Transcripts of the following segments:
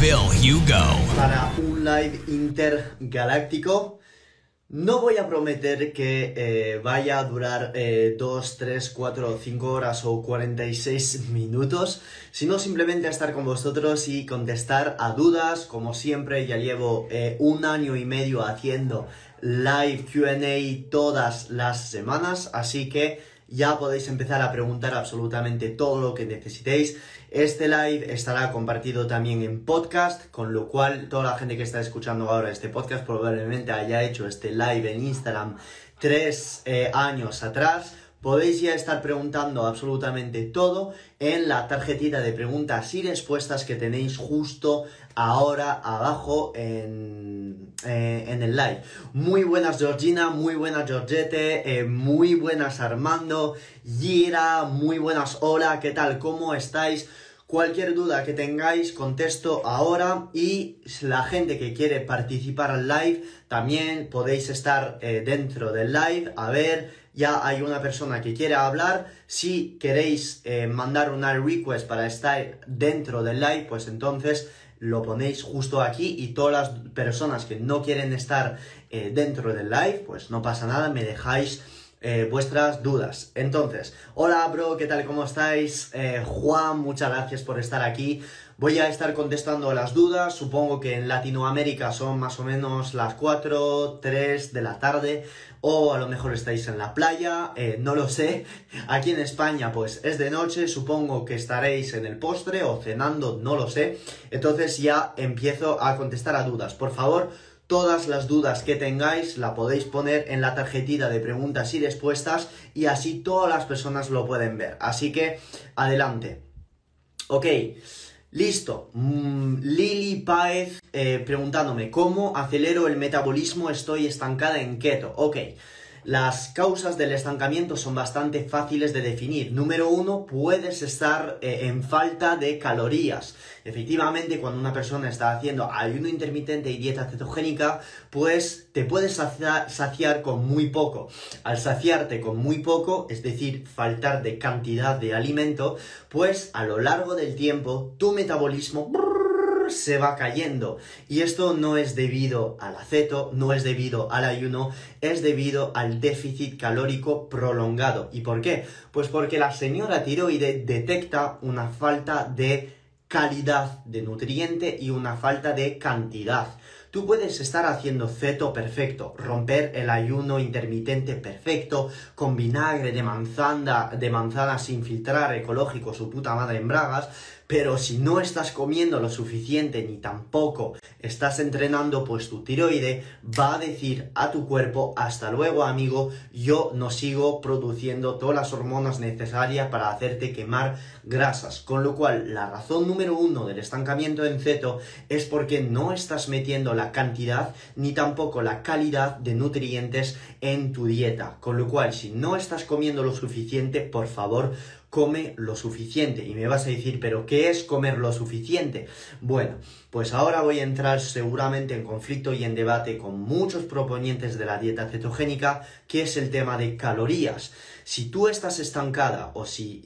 Phil Hugo. Para un live intergaláctico, no voy a prometer que eh, vaya a durar 2, 3, 4, 5 horas o 46 minutos, sino simplemente a estar con vosotros y contestar a dudas. Como siempre, ya llevo eh, un año y medio haciendo live QA todas las semanas, así que ya podéis empezar a preguntar absolutamente todo lo que necesitéis. Este live estará compartido también en podcast, con lo cual toda la gente que está escuchando ahora este podcast probablemente haya hecho este live en Instagram tres eh, años atrás. Podéis ya estar preguntando absolutamente todo en la tarjetita de preguntas y respuestas que tenéis justo ahora abajo en, eh, en el live. Muy buenas Georgina, muy buenas Georgette, eh, muy buenas Armando, Gira, muy buenas. Hola, ¿qué tal? ¿Cómo estáis? Cualquier duda que tengáis, contesto ahora. Y la gente que quiere participar al live, también podéis estar eh, dentro del live, a ver, ya hay una persona que quiere hablar, si queréis mandar una request para estar dentro del live, pues entonces lo ponéis justo aquí y todas las personas que no quieren estar eh, dentro del live, pues no pasa nada, me dejáis eh, vuestras dudas. Entonces, hola bro, ¿qué tal? ¿Cómo estáis? Eh, Juan, muchas gracias por estar aquí. Voy a estar contestando las dudas, supongo que en Latinoamérica son más o menos las 4, 3 de la tarde, o a lo mejor estáis en la playa, eh, no lo sé. Aquí en España pues es de noche, supongo que estaréis en el postre o cenando, no lo sé. Entonces ya empiezo a contestar a dudas. Por favor, todas las dudas que tengáis la podéis poner en la tarjetita de preguntas y respuestas y así todas las personas lo pueden ver. Así que adelante. Ok. Listo. Mm, Lili Paez eh, preguntándome, ¿cómo acelero el metabolismo? Estoy estancada en keto. Ok. Las causas del estancamiento son bastante fáciles de definir. Número uno, puedes estar eh, en falta de calorías. Efectivamente, cuando una persona está haciendo ayuno intermitente y dieta cetogénica, pues te puedes saciar, saciar con muy poco. Al saciarte con muy poco, es decir, faltar de cantidad de alimento, pues a lo largo del tiempo tu metabolismo se va cayendo. Y esto no es debido al aceto, no es debido al ayuno, es debido al déficit calórico prolongado. ¿Y por qué? Pues porque la señora tiroide detecta una falta de calidad de nutriente y una falta de cantidad. Tú puedes estar haciendo ceto perfecto, romper el ayuno intermitente perfecto, con vinagre de manzana, de manzana sin filtrar, ecológico, su puta madre en bragas, pero si no estás comiendo lo suficiente ni tampoco estás entrenando, pues tu tiroide va a decir a tu cuerpo, hasta luego amigo, yo no sigo produciendo todas las hormonas necesarias para hacerte quemar grasas. Con lo cual, la razón número uno del estancamiento en ceto es porque no estás metiendo la cantidad ni tampoco la calidad de nutrientes en tu dieta. Con lo cual, si no estás comiendo lo suficiente, por favor, come lo suficiente. Y me vas a decir, pero ¿qué es comer lo suficiente? Bueno, pues ahora voy a entrar seguramente en conflicto y en debate con muchos proponientes de la dieta cetogénica, que es el tema de calorías. Si tú estás estancada o si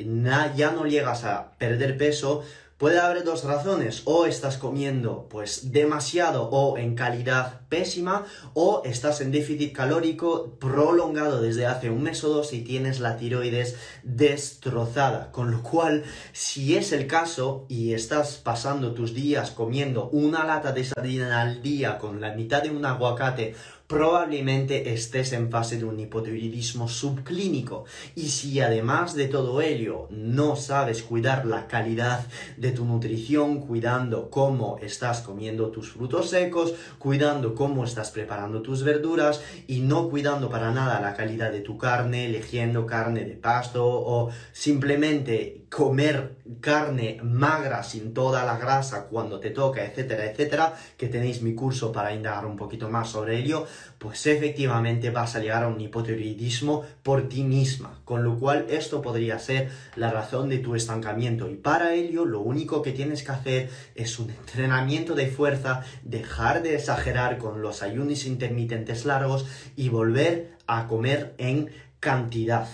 ya no llegas a perder peso, Puede haber dos razones, o estás comiendo pues demasiado o en calidad pésima, o estás en déficit calórico prolongado desde hace un mes o dos y tienes la tiroides destrozada. Con lo cual, si es el caso y estás pasando tus días comiendo una lata de sardina al día con la mitad de un aguacate probablemente estés en fase de un hipotiroidismo subclínico. Y si además de todo ello no sabes cuidar la calidad de tu nutrición, cuidando cómo estás comiendo tus frutos secos, cuidando cómo estás preparando tus verduras y no cuidando para nada la calidad de tu carne, eligiendo carne de pasto o simplemente comer carne magra sin toda la grasa cuando te toca, etcétera, etcétera, que tenéis mi curso para indagar un poquito más sobre ello, pues efectivamente vas a llegar a un hipotiroidismo por ti misma, con lo cual esto podría ser la razón de tu estancamiento y para ello lo único que tienes que hacer es un entrenamiento de fuerza, dejar de exagerar con los ayunos intermitentes largos y volver a comer en cantidad.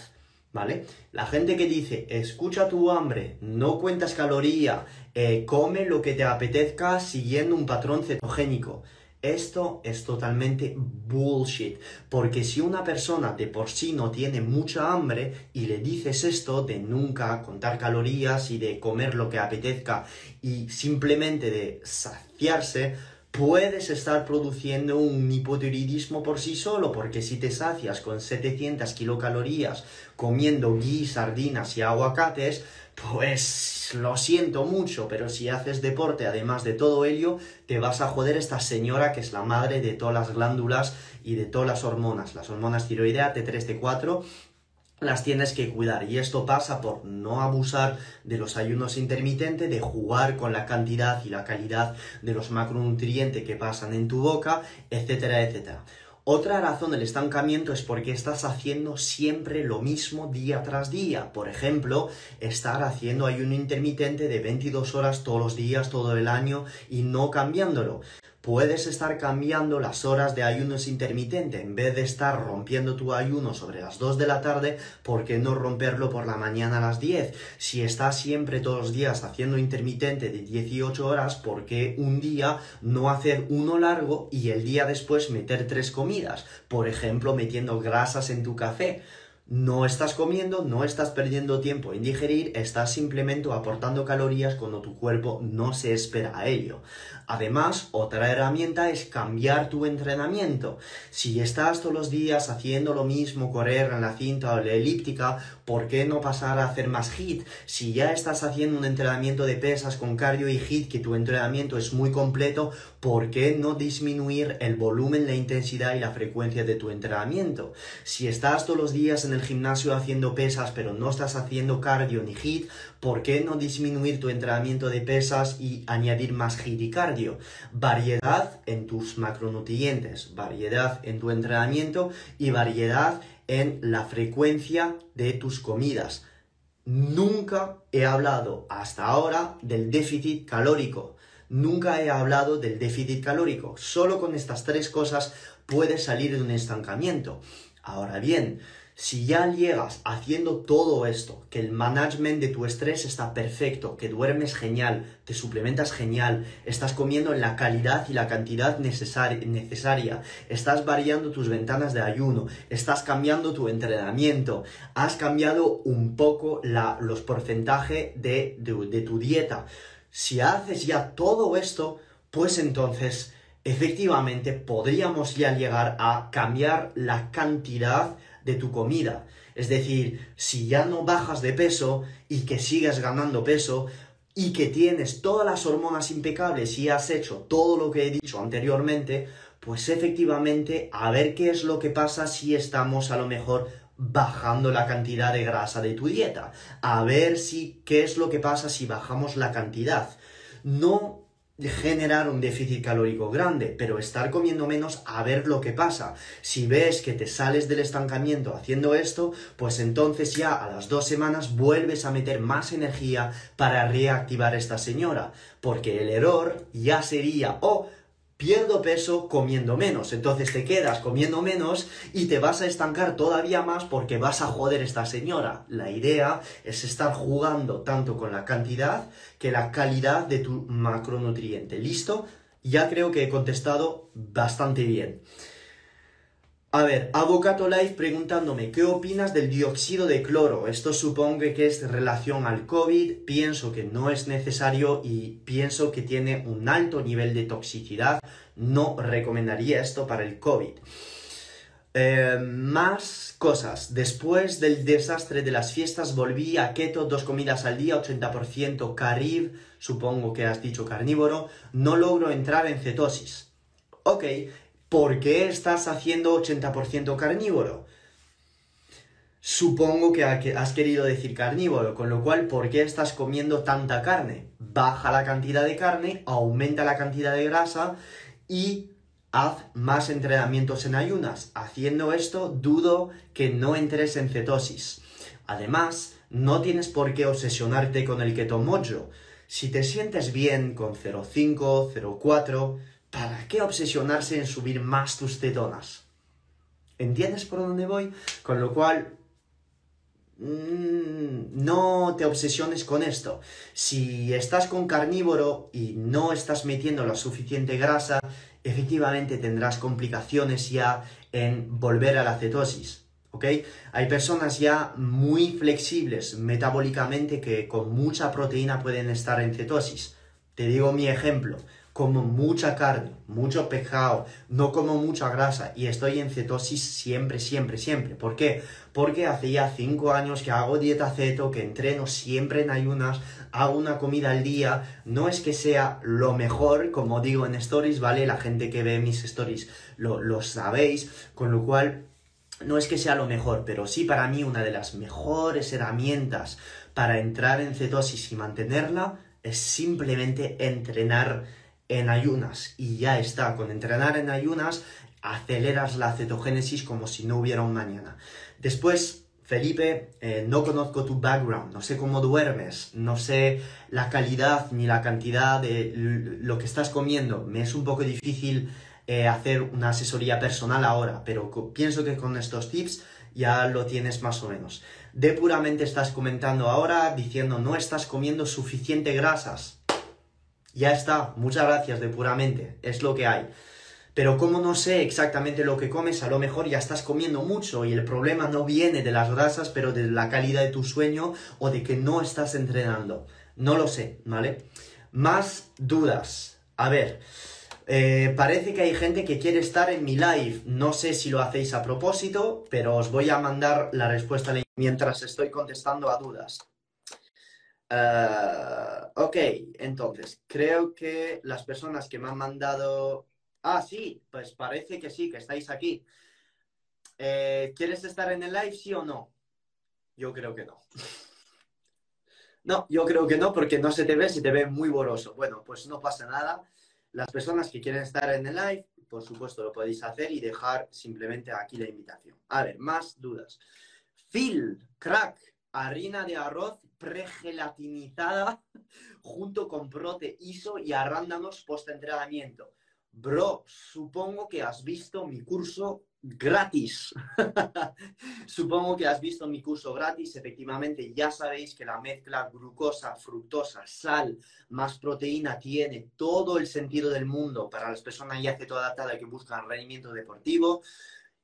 ¿Vale? La gente que dice, escucha tu hambre, no cuentas caloría, eh, come lo que te apetezca siguiendo un patrón cetogénico. Esto es totalmente bullshit, porque si una persona de por sí no tiene mucha hambre y le dices esto de nunca contar calorías y de comer lo que apetezca y simplemente de saciarse, puedes estar produciendo un hipotiroidismo por sí solo, porque si te sacias con 700 kilocalorías comiendo gui, sardinas y aguacates, pues lo siento mucho, pero si haces deporte, además de todo ello, te vas a joder esta señora que es la madre de todas las glándulas y de todas las hormonas, las hormonas tiroidea, T3, T4 las tienes que cuidar. Y esto pasa por no abusar de los ayunos intermitentes, de jugar con la cantidad y la calidad de los macronutrientes que pasan en tu boca, etcétera, etcétera. Otra razón del estancamiento es porque estás haciendo siempre lo mismo día tras día. Por ejemplo, estar haciendo ayuno intermitente de 22 horas todos los días, todo el año y no cambiándolo puedes estar cambiando las horas de ayunos intermitente. En vez de estar rompiendo tu ayuno sobre las 2 de la tarde, ¿por qué no romperlo por la mañana a las 10? Si estás siempre todos los días haciendo intermitente de 18 horas, ¿por qué un día no hacer uno largo y el día después meter tres comidas? Por ejemplo, metiendo grasas en tu café. No estás comiendo, no estás perdiendo tiempo en digerir, estás simplemente aportando calorías cuando tu cuerpo no se espera a ello. Además, otra herramienta es cambiar tu entrenamiento. Si estás todos los días haciendo lo mismo, correr en la cinta o la elíptica, ¿por qué no pasar a hacer más HIT? Si ya estás haciendo un entrenamiento de pesas con cardio y HIT, que tu entrenamiento es muy completo, ¿por qué no disminuir el volumen, la intensidad y la frecuencia de tu entrenamiento? Si estás todos los días en el gimnasio haciendo pesas, pero no estás haciendo cardio ni HIT, ¿por qué no disminuir tu entrenamiento de pesas y añadir más HIT y cardio? variedad en tus macronutrientes, variedad en tu entrenamiento y variedad en la frecuencia de tus comidas. Nunca he hablado hasta ahora del déficit calórico. Nunca he hablado del déficit calórico. Solo con estas tres cosas puedes salir de un estancamiento. Ahora bien, si ya llegas haciendo todo esto, que el management de tu estrés está perfecto, que duermes genial, te suplementas genial, estás comiendo en la calidad y la cantidad necesaria, estás variando tus ventanas de ayuno, estás cambiando tu entrenamiento, has cambiado un poco los porcentajes de, de tu dieta. Si haces ya todo esto, pues entonces efectivamente podríamos ya llegar a cambiar la cantidad de tu comida. Es decir, si ya no bajas de peso y que sigues ganando peso y que tienes todas las hormonas impecables y has hecho todo lo que he dicho anteriormente, pues efectivamente a ver qué es lo que pasa si estamos a lo mejor bajando la cantidad de grasa de tu dieta. A ver si qué es lo que pasa si bajamos la cantidad. No generar un déficit calórico grande, pero estar comiendo menos a ver lo que pasa. Si ves que te sales del estancamiento haciendo esto, pues entonces ya a las dos semanas vuelves a meter más energía para reactivar esta señora, porque el error ya sería, oh, pierdo peso comiendo menos. Entonces te quedas comiendo menos y te vas a estancar todavía más porque vas a joder esta señora. La idea es estar jugando tanto con la cantidad que la calidad de tu macronutriente. ¿Listo? Ya creo que he contestado bastante bien. A ver, Avocato Life preguntándome, ¿qué opinas del dióxido de cloro? Esto supongo que es relación al COVID, pienso que no es necesario y pienso que tiene un alto nivel de toxicidad, no recomendaría esto para el COVID. Eh, más cosas. Después del desastre de las fiestas volví a keto, dos comidas al día, 80% carib, supongo que has dicho carnívoro, no logro entrar en cetosis. Ok, ¿por qué estás haciendo 80% carnívoro? Supongo que has querido decir carnívoro, con lo cual, ¿por qué estás comiendo tanta carne? Baja la cantidad de carne, aumenta la cantidad de grasa y haz más entrenamientos en ayunas. Haciendo esto, dudo que no entres en cetosis. Además, no tienes por qué obsesionarte con el keto mojo. Si te sientes bien con 0,5, 0,4, ¿para qué obsesionarse en subir más tus cetonas? ¿Entiendes por dónde voy? Con lo cual, mm, no te obsesiones con esto. Si estás con carnívoro y no estás metiendo la suficiente grasa, efectivamente tendrás complicaciones ya en volver a la cetosis. ¿Ok? Hay personas ya muy flexibles metabólicamente que con mucha proteína pueden estar en cetosis. Te digo mi ejemplo como mucha carne, mucho pescado, no como mucha grasa y estoy en cetosis siempre, siempre, siempre. ¿Por qué? Porque hace ya 5 años que hago dieta ceto, que entreno siempre en ayunas, hago una comida al día. No es que sea lo mejor, como digo en stories, ¿vale? La gente que ve mis stories lo, lo sabéis, con lo cual no es que sea lo mejor, pero sí para mí una de las mejores herramientas para entrar en cetosis y mantenerla es simplemente entrenar en ayunas y ya está. Con entrenar en ayunas aceleras la cetogénesis como si no hubiera un mañana. Después, Felipe, eh, no conozco tu background, no sé cómo duermes, no sé la calidad ni la cantidad de lo que estás comiendo. Me es un poco difícil eh, hacer una asesoría personal ahora, pero pienso que con estos tips ya lo tienes más o menos. De puramente estás comentando ahora diciendo no estás comiendo suficiente grasas. Ya está, muchas gracias de puramente, es lo que hay. Pero como no sé exactamente lo que comes, a lo mejor ya estás comiendo mucho y el problema no viene de las grasas, pero de la calidad de tu sueño o de que no estás entrenando. No lo sé, ¿vale? Más dudas. A ver, eh, parece que hay gente que quiere estar en mi live. No sé si lo hacéis a propósito, pero os voy a mandar la respuesta mientras estoy contestando a dudas. Ah, ok, entonces, creo que las personas que me han mandado... Ah, sí, pues parece que sí, que estáis aquí. Eh, ¿Quieres estar en el live, sí o no? Yo creo que no. no, yo creo que no, porque no se te ve, se te ve muy borroso. Bueno, pues no pasa nada. Las personas que quieren estar en el live, por supuesto, lo podéis hacer y dejar simplemente aquí la invitación. A ver, más dudas. Phil, crack, harina de arroz pregelatinizada junto con prote ISO y arándanos post-entrenamiento. Bro, supongo que has visto mi curso gratis. supongo que has visto mi curso gratis. Efectivamente, ya sabéis que la mezcla glucosa, fructosa, sal más proteína tiene todo el sentido del mundo para las personas ya adaptadas que buscan rendimiento deportivo.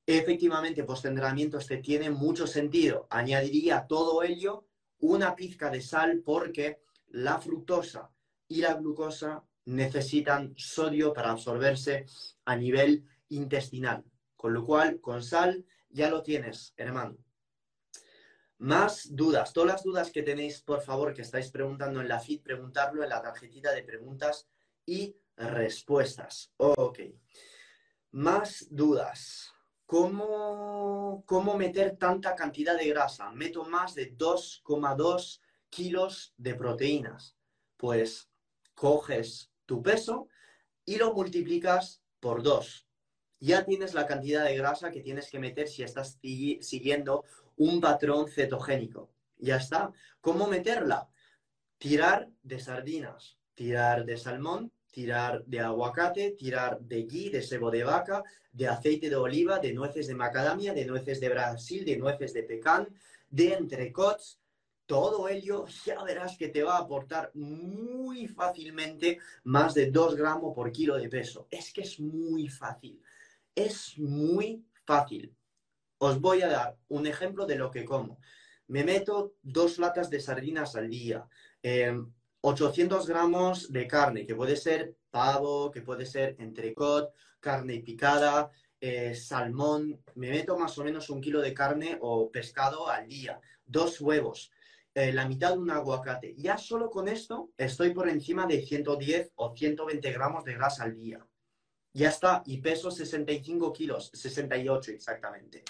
Efectivamente, post-entrenamiento este tiene mucho sentido. Añadiría todo ello una pizca de sal porque la fructosa y la glucosa necesitan sodio para absorberse a nivel intestinal. Con lo cual, con sal ya lo tienes, hermano. Más dudas. Todas las dudas que tenéis, por favor, que estáis preguntando en la feed, preguntarlo en la tarjetita de preguntas y respuestas. Ok. Más dudas. ¿Cómo, ¿Cómo meter tanta cantidad de grasa? Meto más de 2,2 kilos de proteínas. Pues coges tu peso y lo multiplicas por 2. Ya tienes la cantidad de grasa que tienes que meter si estás siguiendo un patrón cetogénico. Ya está. ¿Cómo meterla? Tirar de sardinas, tirar de salmón, tirar de aguacate, tirar de ghee, de sebo de vaca, de aceite de oliva, de nueces de macadamia, de nueces de Brasil, de nueces de pecan, de entrecots, todo ello ya verás que te va a aportar muy fácilmente más de 2 gramos por kilo de peso. Es que es muy fácil. Es muy fácil. Os voy a dar un ejemplo de lo que como. Me meto dos latas de sardinas al día. Em, 800 gramos de carne, que puede ser pavo, que puede ser entrecot, carne picada, eh, salmón. Me meto más o menos un kilo de carne o pescado al día. Dos huevos, eh, la mitad de un aguacate. Ya solo con esto estoy por encima de 110 o 120 gramos de grasa al día. Ya está, y peso 65 kilos, 68 exactamente.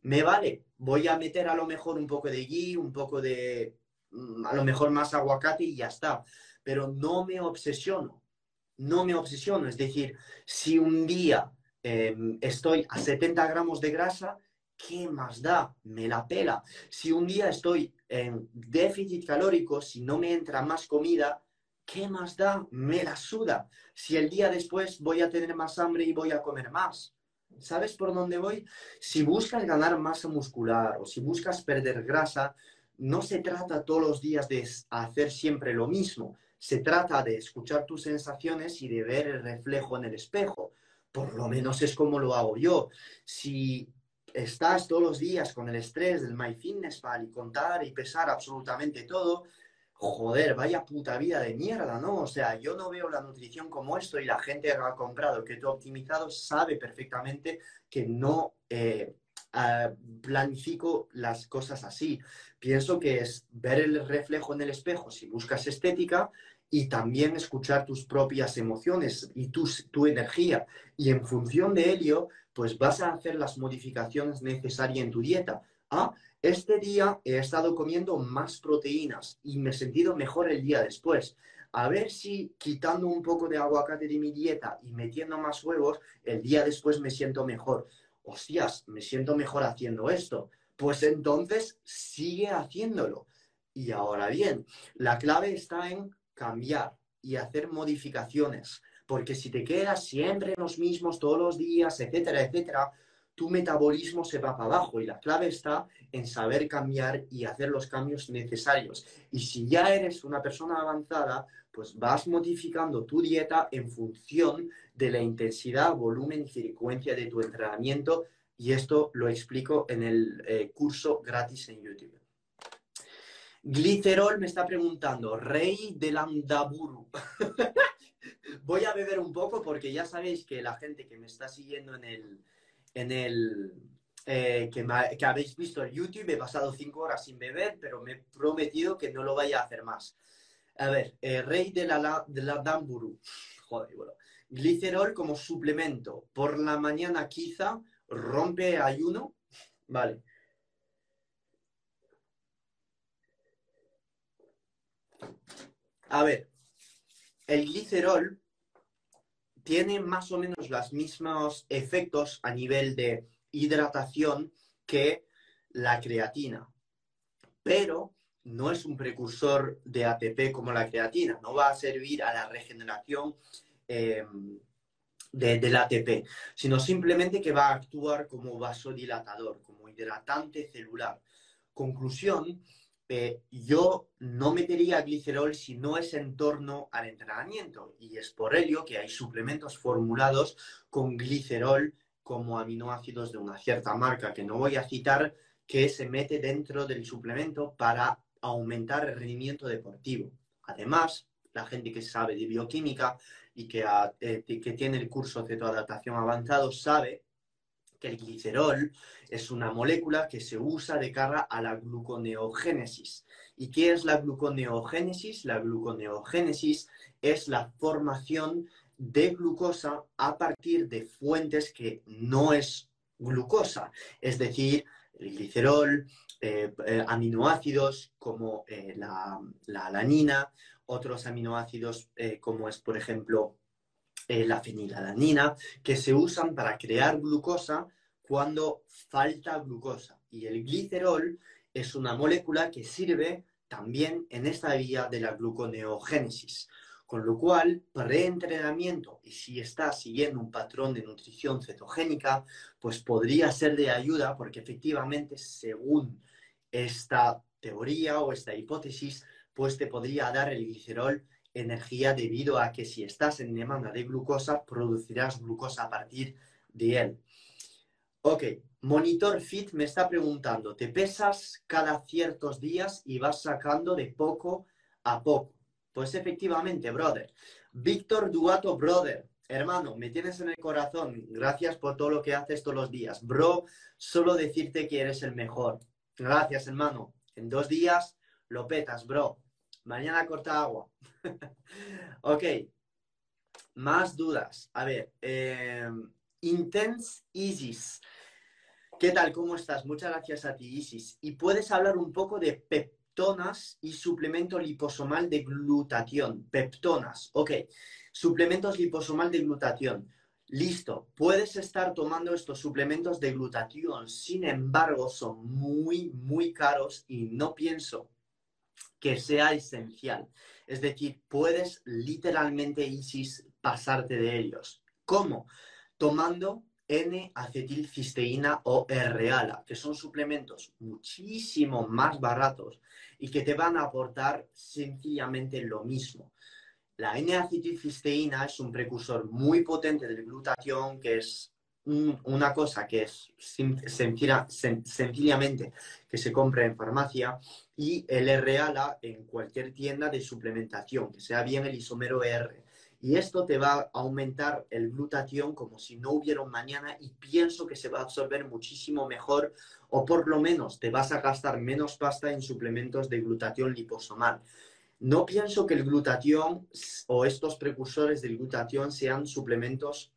me vale. Voy a meter a lo mejor un poco de ghee, un poco de, a lo mejor más aguacate y ya está. Pero no me obsesiono, no me obsesiono. Es decir, si un día em, estoy a 70 gramos de grasa, ¿qué más da? Me la pela. Si un día estoy en déficit calórico, si no me entra más comida, ¿qué más da? Me la suda. Si el día después voy a tener más hambre y voy a comer más. ¿Sabes por dónde voy? Si buscas ganar masa muscular o si buscas perder grasa, no se trata todos los días de hacer siempre lo mismo. Se trata de escuchar tus sensaciones y de ver el reflejo en el espejo. Por lo menos es como lo hago yo. Si estás todos los días con el estrés del MyFitnessPal y contar y pesar absolutamente todo, joder, vaya puta vida de mierda, ¿no? O sea, yo no veo la nutrición como esto y la gente que ha comprado que tú optimizado sabe perfectamente que no eh, ah, planifico las cosas así. Pienso que es ver el reflejo en el espejo si buscas estética y también escuchar tus propias emociones y tu, tu energía. Y en función de ello, pues vas a hacer las modificaciones necesarias en tu dieta. Ah, este día he estado comiendo más proteínas y me he sentido mejor el día después. A ver si quitando un poco de aguacate de mi dieta y metiendo más huevos, el día después me siento mejor. Hostias, me siento mejor haciendo esto. Pues entonces sigue haciéndolo. Y ahora bien, la clave está en cambiar y hacer modificaciones. Porque si te quedas siempre en los mismos todos los días, etcétera, etcétera, tu metabolismo se va para abajo y la clave está en saber cambiar y hacer los cambios necesarios. Y si ya eres una persona avanzada, pues vas modificando tu dieta en función de la intensidad, volumen y frecuencia de tu entrenamiento. Y esto lo explico en el eh, curso gratis en YouTube. Glicerol me está preguntando, rey del Andaburu. Voy a beber un poco porque ya sabéis que la gente que me está siguiendo en el, en el eh, que, habéis visto en YouTube, he pasado cinco horas sin beber, pero me he prometido que no lo vaya a hacer más. A ver, eh, rey de la, de la Damburu. Joder, bueno. Glicerol como suplemento. Por la mañana quizá rompe ayuno. Vale. A ver, el glicerol tiene más o menos los mismos efectos a nivel de hidratación que la creatina, pero no es un precursor de ATP como la creatina, no va a servir a la regeneración em, del ATP, sino simplemente que va a actuar como vasodilatador, como hidratante celular. Conclusión, eh, yo no metería glicerol si no es en torno al entrenamiento. Y es por ello que hay suplementos formulados con glicerol como aminoácidos de una cierta marca que no voy a citar, que se mete dentro del suplemento para aumentar el rendimiento deportivo. Además, la gente que sabe de bioquímica y que, eh, que tiene el curso de cetoadaptación avanzado sabe el glicerol es una molécula que se usa de cara a la gluconeogénesis. ¿Y qué es la gluconeogénesis? La gluconeogénesis es la formación de glucosa a partir de fuentes que no es glucosa, es decir, el glicerol, eh, eh, aminoácidos como eh, la, la, alanina, otros aminoácidos como es, por ejemplo, eh, la fenilalanina, que se usan para crear glucosa cuando falta glucosa. Y el glicerol es una molécula que sirve también en esta vía de la gluconeogénesis. Con lo cual, preentrenamiento, y si estás siguiendo un patrón de nutrición cetogénica, pues podría ser de ayuda porque efectivamente, según esta teoría o esta hipótesis, pues te podría dar el glicerol energía debido a que si estás en demanda de glucosa, producirás glucosa a partir de él. Ok, Monitor Fit me está preguntando, ¿te pesas cada ciertos días y vas sacando de poco a poco? Pues efectivamente, brother. Víctor Duato, brother, hermano, me tienes en el corazón. Gracias por todo lo que haces todos los días. Bro, solo decirte que eres el mejor. Gracias, hermano. En dos días lo petas, bro. Mañana corta agua. ok. Más dudas. A ver. Eh, Intense Isis. ¿Qué tal? ¿Cómo estás? Muchas gracias a ti, Isis. Y puedes hablar un poco de peptonas y suplemento liposomal de glutatión. Peptonas, ok. Suplementos liposomal de glutatión. Listo, puedes estar tomando estos suplementos de glutatión, sin embargo, son muy, muy caros y no pienso que sea esencial. Es decir, puedes literalmente, Isis, pasarte de ellos. ¿Cómo? Tomando N-acetilcisteína o R-ALA, que son suplementos muchísimo más baratos y que te van a aportar sencillamente lo mismo. La N-acetilcisteína es un precursor muy potente del glutatión, que es una cosa que es sencillamente que se compra en farmacia y el R-ALA en cualquier tienda de suplementación, que sea bien el isómero R. Y esto te va a aumentar el glutatión como si no hubiera un mañana y pienso que se va a absorber muchísimo mejor o por lo menos te vas a gastar menos pasta en suplementos de glutatión liposomal. No pienso que el glutatión o estos precursores del glutatión sean suplementos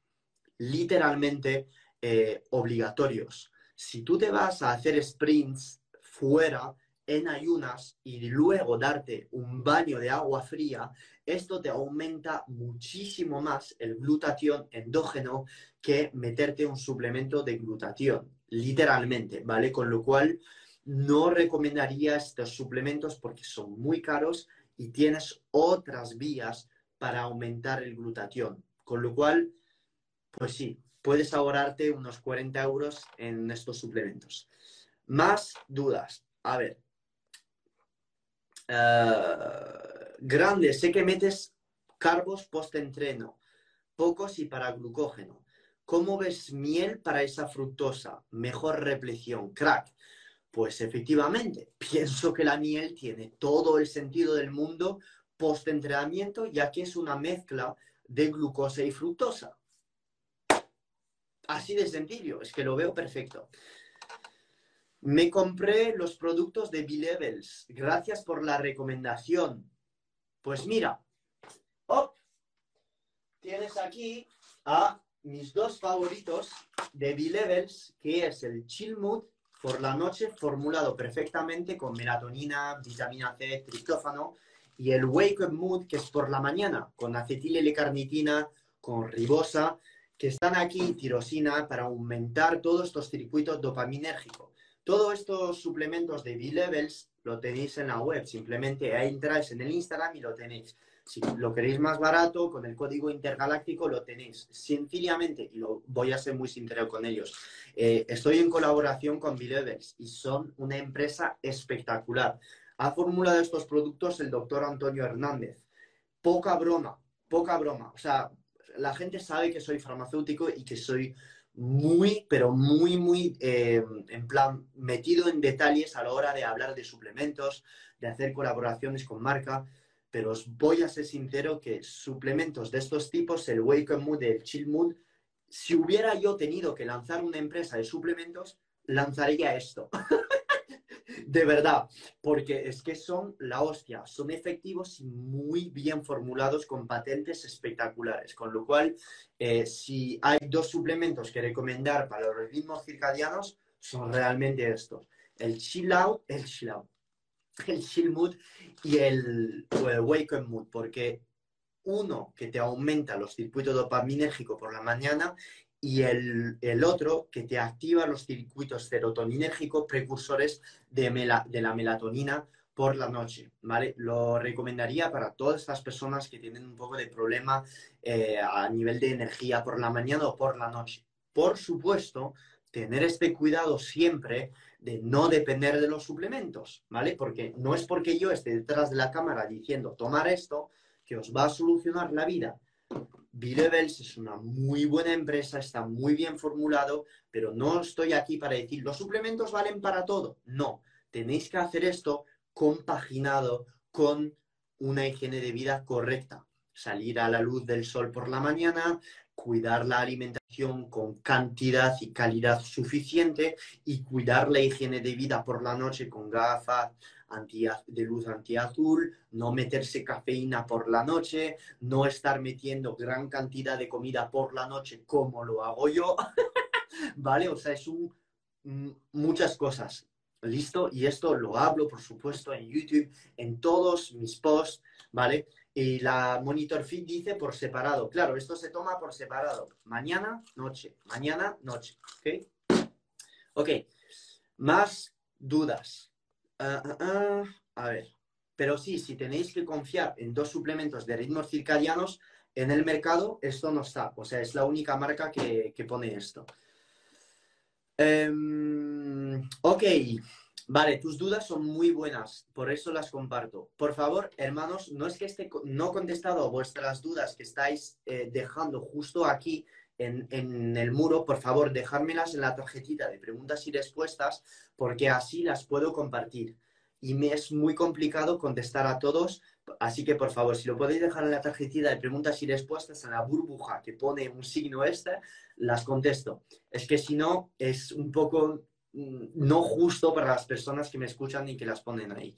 literalmente eh, obligatorios. Si tú te vas a hacer sprints fuera, en ayunas y luego darte un baño de agua fría, esto te aumenta muchísimo más el glutatión endógeno que meterte un suplemento de glutatión, literalmente, ¿vale? Con lo cual no recomendaría estos suplementos porque son muy caros y tienes otras vías para aumentar el glutatión. Con lo cual, pues sí, puedes ahorrarte unos 40 euros en estos suplementos. Más dudas. A ver, eh, grande, sé que metes carbos post-entreno, pocos y para glucógeno. ¿Cómo ves miel para esa fructosa? Mejor repleción, crack. Pues efectivamente, pienso que la miel tiene todo el sentido del mundo post-entrenamiento, ya que es una mezcla de glucosa y fructosa. Así de sencillo, es que lo veo perfecto. Me compré los productos de B-Levels. Gracias por la recomendación. Pues mira, tienes aquí a mis dos favoritos de B-Levels, que es el Chill Mood por la noche, formulado perfectamente con melatonina, vitamina C, triptófano, y el Wake Up Mood, que es por la mañana, con acetil L-carnitina, con ribosa, que están aquí, tirosina, para aumentar todos estos circuitos dopaminérgicos. Todos estos suplementos de B-Levels lo tenéis en la web. Simplemente ahí entráis en el Instagram y lo tenéis. Si lo queréis más barato, con el código intergaláctico lo tenéis. Sencillamente, y lo voy a ser muy sincero con ellos, eh, estoy en colaboración con B-Levels y son una empresa espectacular. Ha formulado estos productos el doctor Antonio Hernández. Poca broma, poca broma. O sea, la gente sabe que soy farmacéutico y que soy muy, pero muy, muy, eh, en plan, metido en detalles a la hora de hablar de suplementos, de hacer colaboraciones con marca, pero os voy a ser sincero que suplementos de estos tipos, el Wake Mood, el Chill Mood, si hubiera yo tenido que lanzar una empresa de suplementos, lanzaría esto. de verdad, porque es que son la hostia, son efectivos y muy bien formulados con patentes espectaculares, con lo cual, eh, si hay dos suplementos que recomendar para los ritmos circadianos, son realmente estos, el chill el chill el chill mood y el, el wake up mood, porque uno que te aumenta los circuitos dopaminérgicos por la mañana y el, otro que te activa los circuitos serotoninérgicos precursores de, de la melatonina por la noche, ¿vale? Lo recomendaría para todas estas personas que tienen un poco de problema eh, a nivel de energía por la mañana o por la noche. Por supuesto, tener este cuidado siempre de no depender de los suplementos, ¿vale? Porque no es porque yo esté detrás de la cámara diciendo tomar esto que os va a solucionar la vida. B-Levels es una muy buena empresa, está muy bien formulado, pero no estoy aquí para decir los suplementos valen para todo. No, tenéis que hacer esto compaginado con una higiene de vida correcta. Salir a la luz del sol por la mañana, cuidar la alimentación con cantidad y calidad suficiente y cuidar la higiene de vida por la noche con gafas de luz antiazul, no meterse cafeína por la noche, no estar metiendo gran cantidad de comida por la noche como lo hago yo, ¿vale? O sea, es un muchas cosas. ¿Listo? Y esto lo hablo, por supuesto, en YouTube, en todos mis posts, ¿vale? Y la Monitor Fit dice por separado. Claro, esto se toma por separado. Mañana, noche. Mañana, noche. ¿Ok? Ok. Más dudas. Ah, ah, ah. A ver. Pero sí, si tenéis que confiar en dos suplementos de ritmos circadianos, en el mercado esto no está. O sea, es la única marca que, pone esto. Em, ok. Vale, tus dudas son muy buenas, por eso las comparto. Por favor, hermanos, no es que esté no contestado a vuestras dudas que estáis eh, dejando justo aquí en, en, el muro, por favor, dejármelas en la tarjetita de preguntas y respuestas, porque así las puedo compartir. Y me es muy complicado contestar a todos, así que por favor, si lo podéis dejar en la tarjetita de preguntas y respuestas, en la burbuja que pone un signo este, las contesto. Es que si no, es un poco no justo para las personas que me escuchan y que las ponen ahí.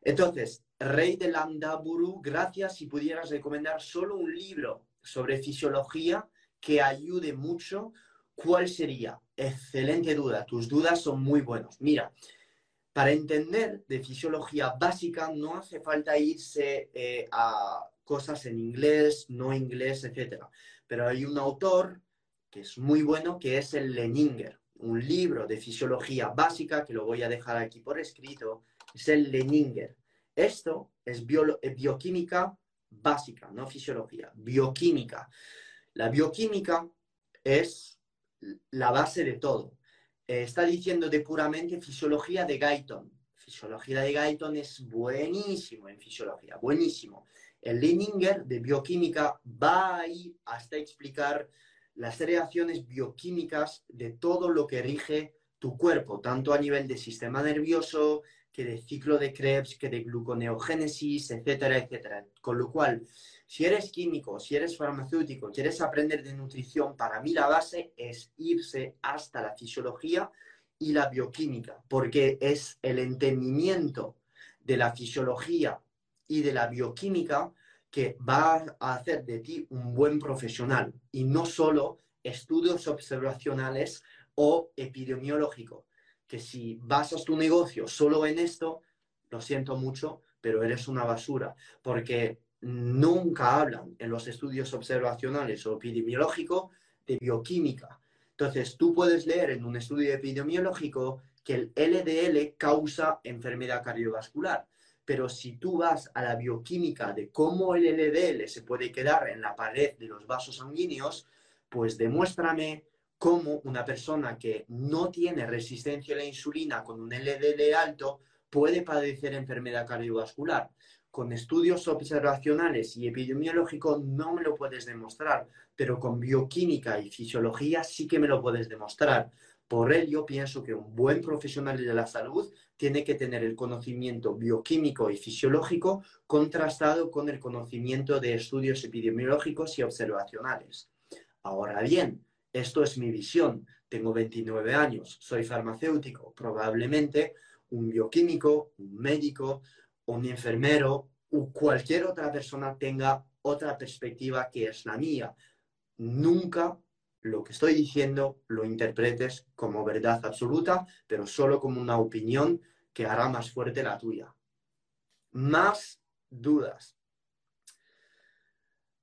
Entonces, Rey de Landaburu, gracias si pudieras recomendar solo un libro sobre fisiología que ayude mucho, ¿cuál sería? Excelente duda, tus dudas son muy buenas. Mira, para entender de fisiología básica no hace falta irse eh, a cosas en inglés, no inglés, etc. Pero hay un autor que es muy bueno, que es el Leninger un libro de fisiología básica, que lo voy a dejar aquí por escrito, es el Leninger. Esto es bioquímica básica, no fisiología, bioquímica. La bioquímica es la base de todo. Eh, está diciendo de puramente fisiología de Guyton. Fisiología de Guyton es buenísimo en fisiología, buenísimo. El Leninger de bioquímica va ahí hasta explicar las reacciones bioquímicas de todo lo que rige tu cuerpo, tanto a nivel de sistema nervioso, que de ciclo de Krebs, que de gluconeogénesis, etcétera, etcétera. Con lo cual, si eres químico, si eres farmacéutico, quieres aprender de nutrición, para mí la base es irse hasta la fisiología y la bioquímica, porque es el entendimiento de la fisiología y de la bioquímica que va a hacer de ti un buen profesional y no solo estudios observacionales o epidemiológicos. Que si basas tu negocio solo en esto, lo siento mucho, pero eres una basura, porque nunca hablan en los estudios observacionales o epidemiológicos de bioquímica. Entonces, tú puedes leer en un estudio epidemiológico que el LDL causa enfermedad cardiovascular, pero si tú vas a la bioquímica de cómo el LDL se puede quedar en la pared de los vasos sanguíneos, pues demuéstrame cómo una persona que no tiene resistencia a la insulina con un LDL alto puede padecer enfermedad cardiovascular. Con estudios observacionales y epidemiológicos no me lo puedes demostrar, pero con bioquímica y fisiología sí que me lo puedes demostrar. Por ello, pienso que un buen profesional de la salud tiene que tener el conocimiento bioquímico y fisiológico contrastado con el conocimiento de estudios epidemiológicos y observacionales. Ahora bien, esto es mi visión. Tengo 29 años, soy farmacéutico, probablemente un bioquímico, un médico, un enfermero o cualquier otra persona tenga otra perspectiva que es la mía. Nunca lo que estoy diciendo lo interpretes como verdad absoluta, pero solo como una opinión que hará más fuerte la tuya. Más dudas.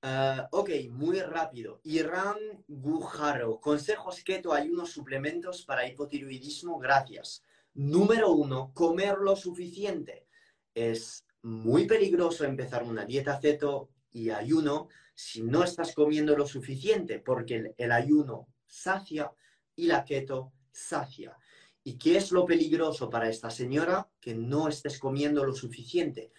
Ah, ok, muy rápido. Irán Gujaro. Consejos keto, unos suplementos para hipotiroidismo. Gracias. Número uno, comer lo suficiente. Es muy peligroso empezar una dieta keto y ayuno si no estás comiendo lo suficiente, porque el, ayuno sacia y la keto sacia. ¿Y qué es lo peligroso para esta señora? Que no estés comiendo lo suficiente.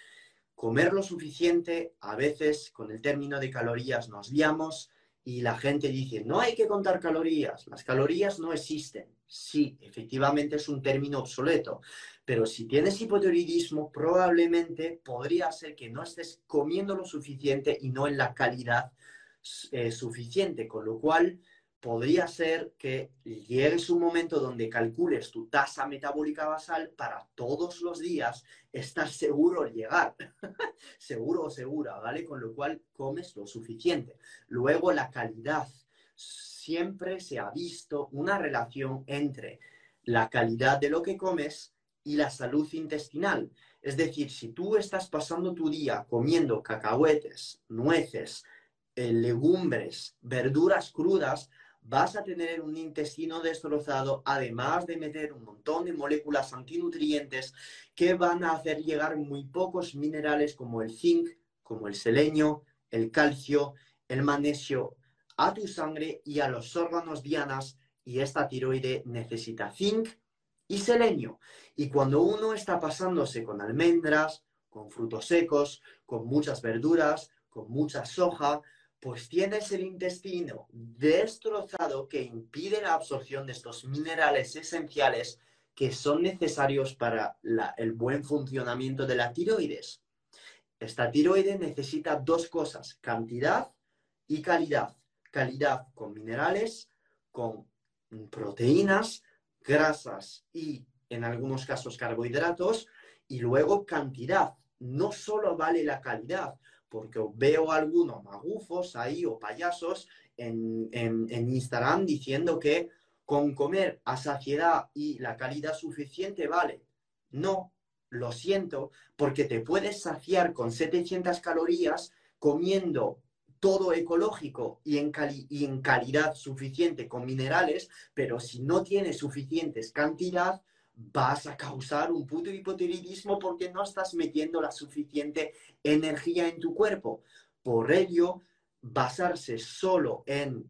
Comer lo suficiente, a veces con el término de calorías nos guiamos y la gente dice, no hay que contar calorías, las calorías no existen. Sí, efectivamente es un término obsoleto, pero si tienes hipotiroidismo, probablemente podría ser que no estés comiendo lo suficiente y no en la calidad eh, suficiente, con lo cual podría ser que llegues un momento donde calcules tu tasa metabólica basal para todos los días estar seguro de llegar, seguro o segura, ¿vale? Con lo cual comes lo suficiente. Luego la calidad. Siempre se ha visto una relación entre la calidad de lo que comes y la salud intestinal. Es decir, si tú estás pasando tu día comiendo cacahuetes, nueces, eh, legumbres, verduras crudas, vas a tener un intestino destrozado, además de meter un montón de moléculas antinutrientes que van a hacer llegar muy pocos minerales como el zinc, como el selenio, el calcio, el magnesio a tu sangre y a los órganos dianas y esta tiroide necesita zinc y selenio. Y cuando uno está pasándose con almendras, con frutos secos, con muchas verduras, con mucha soja, pues tienes el intestino destrozado que impide la absorción de estos minerales esenciales que son necesarios para el buen funcionamiento de la tiroides. Esta tiroide necesita dos cosas, cantidad y calidad. Calidad con minerales, con proteínas, grasas y en algunos casos carbohidratos, y luego cantidad. No solo vale la calidad, porque veo algunos magufos ahí o payasos en, en, Instagram diciendo que con comer a saciedad y la calidad suficiente vale. No, lo siento, porque te puedes saciar con 700 calorías comiendo todo ecológico y en, y en calidad suficiente con minerales, pero si no tienes suficientes cantidad, vas a causar un puto hipotiroidismo porque no estás metiendo la suficiente energía en tu cuerpo. Por ello, basarse solo en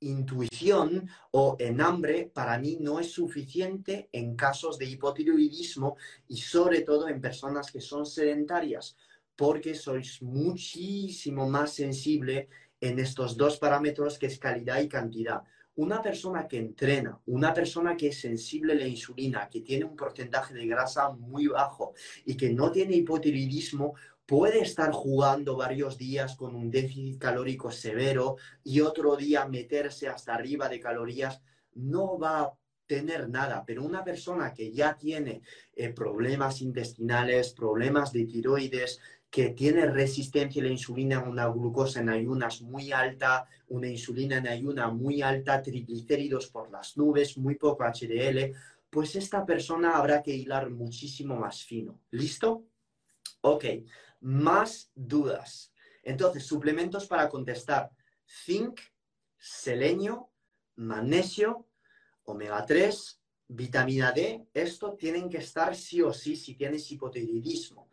intuición o en hambre para mí no es suficiente en casos de hipotiroidismo y sobre todo en personas que son sedentarias porque sois muchísimo más sensible en estos dos parámetros que es calidad y cantidad. Una persona que entrena, una persona que es sensible a la insulina, que tiene un porcentaje de grasa muy bajo y que no tiene hipotiroidismo, puede estar jugando varios días con un déficit calórico severo y otro día meterse hasta arriba de calorías, no va a tener nada, pero una persona que ya tiene eh, problemas intestinales, problemas de tiroides, que tiene resistencia a la insulina, una glucosa en ayunas muy alta, una insulina en ayuna muy alta, triglicéridos por las nubes, muy poco HDL, pues esta persona habrá que hilar muchísimo más fino. ¿Listo? Ok, más dudas. Entonces, suplementos para contestar. Zinc, selenio, magnesio, omega 3, vitamina D, esto tienen que estar sí o sí si tienes hipotiroidismo.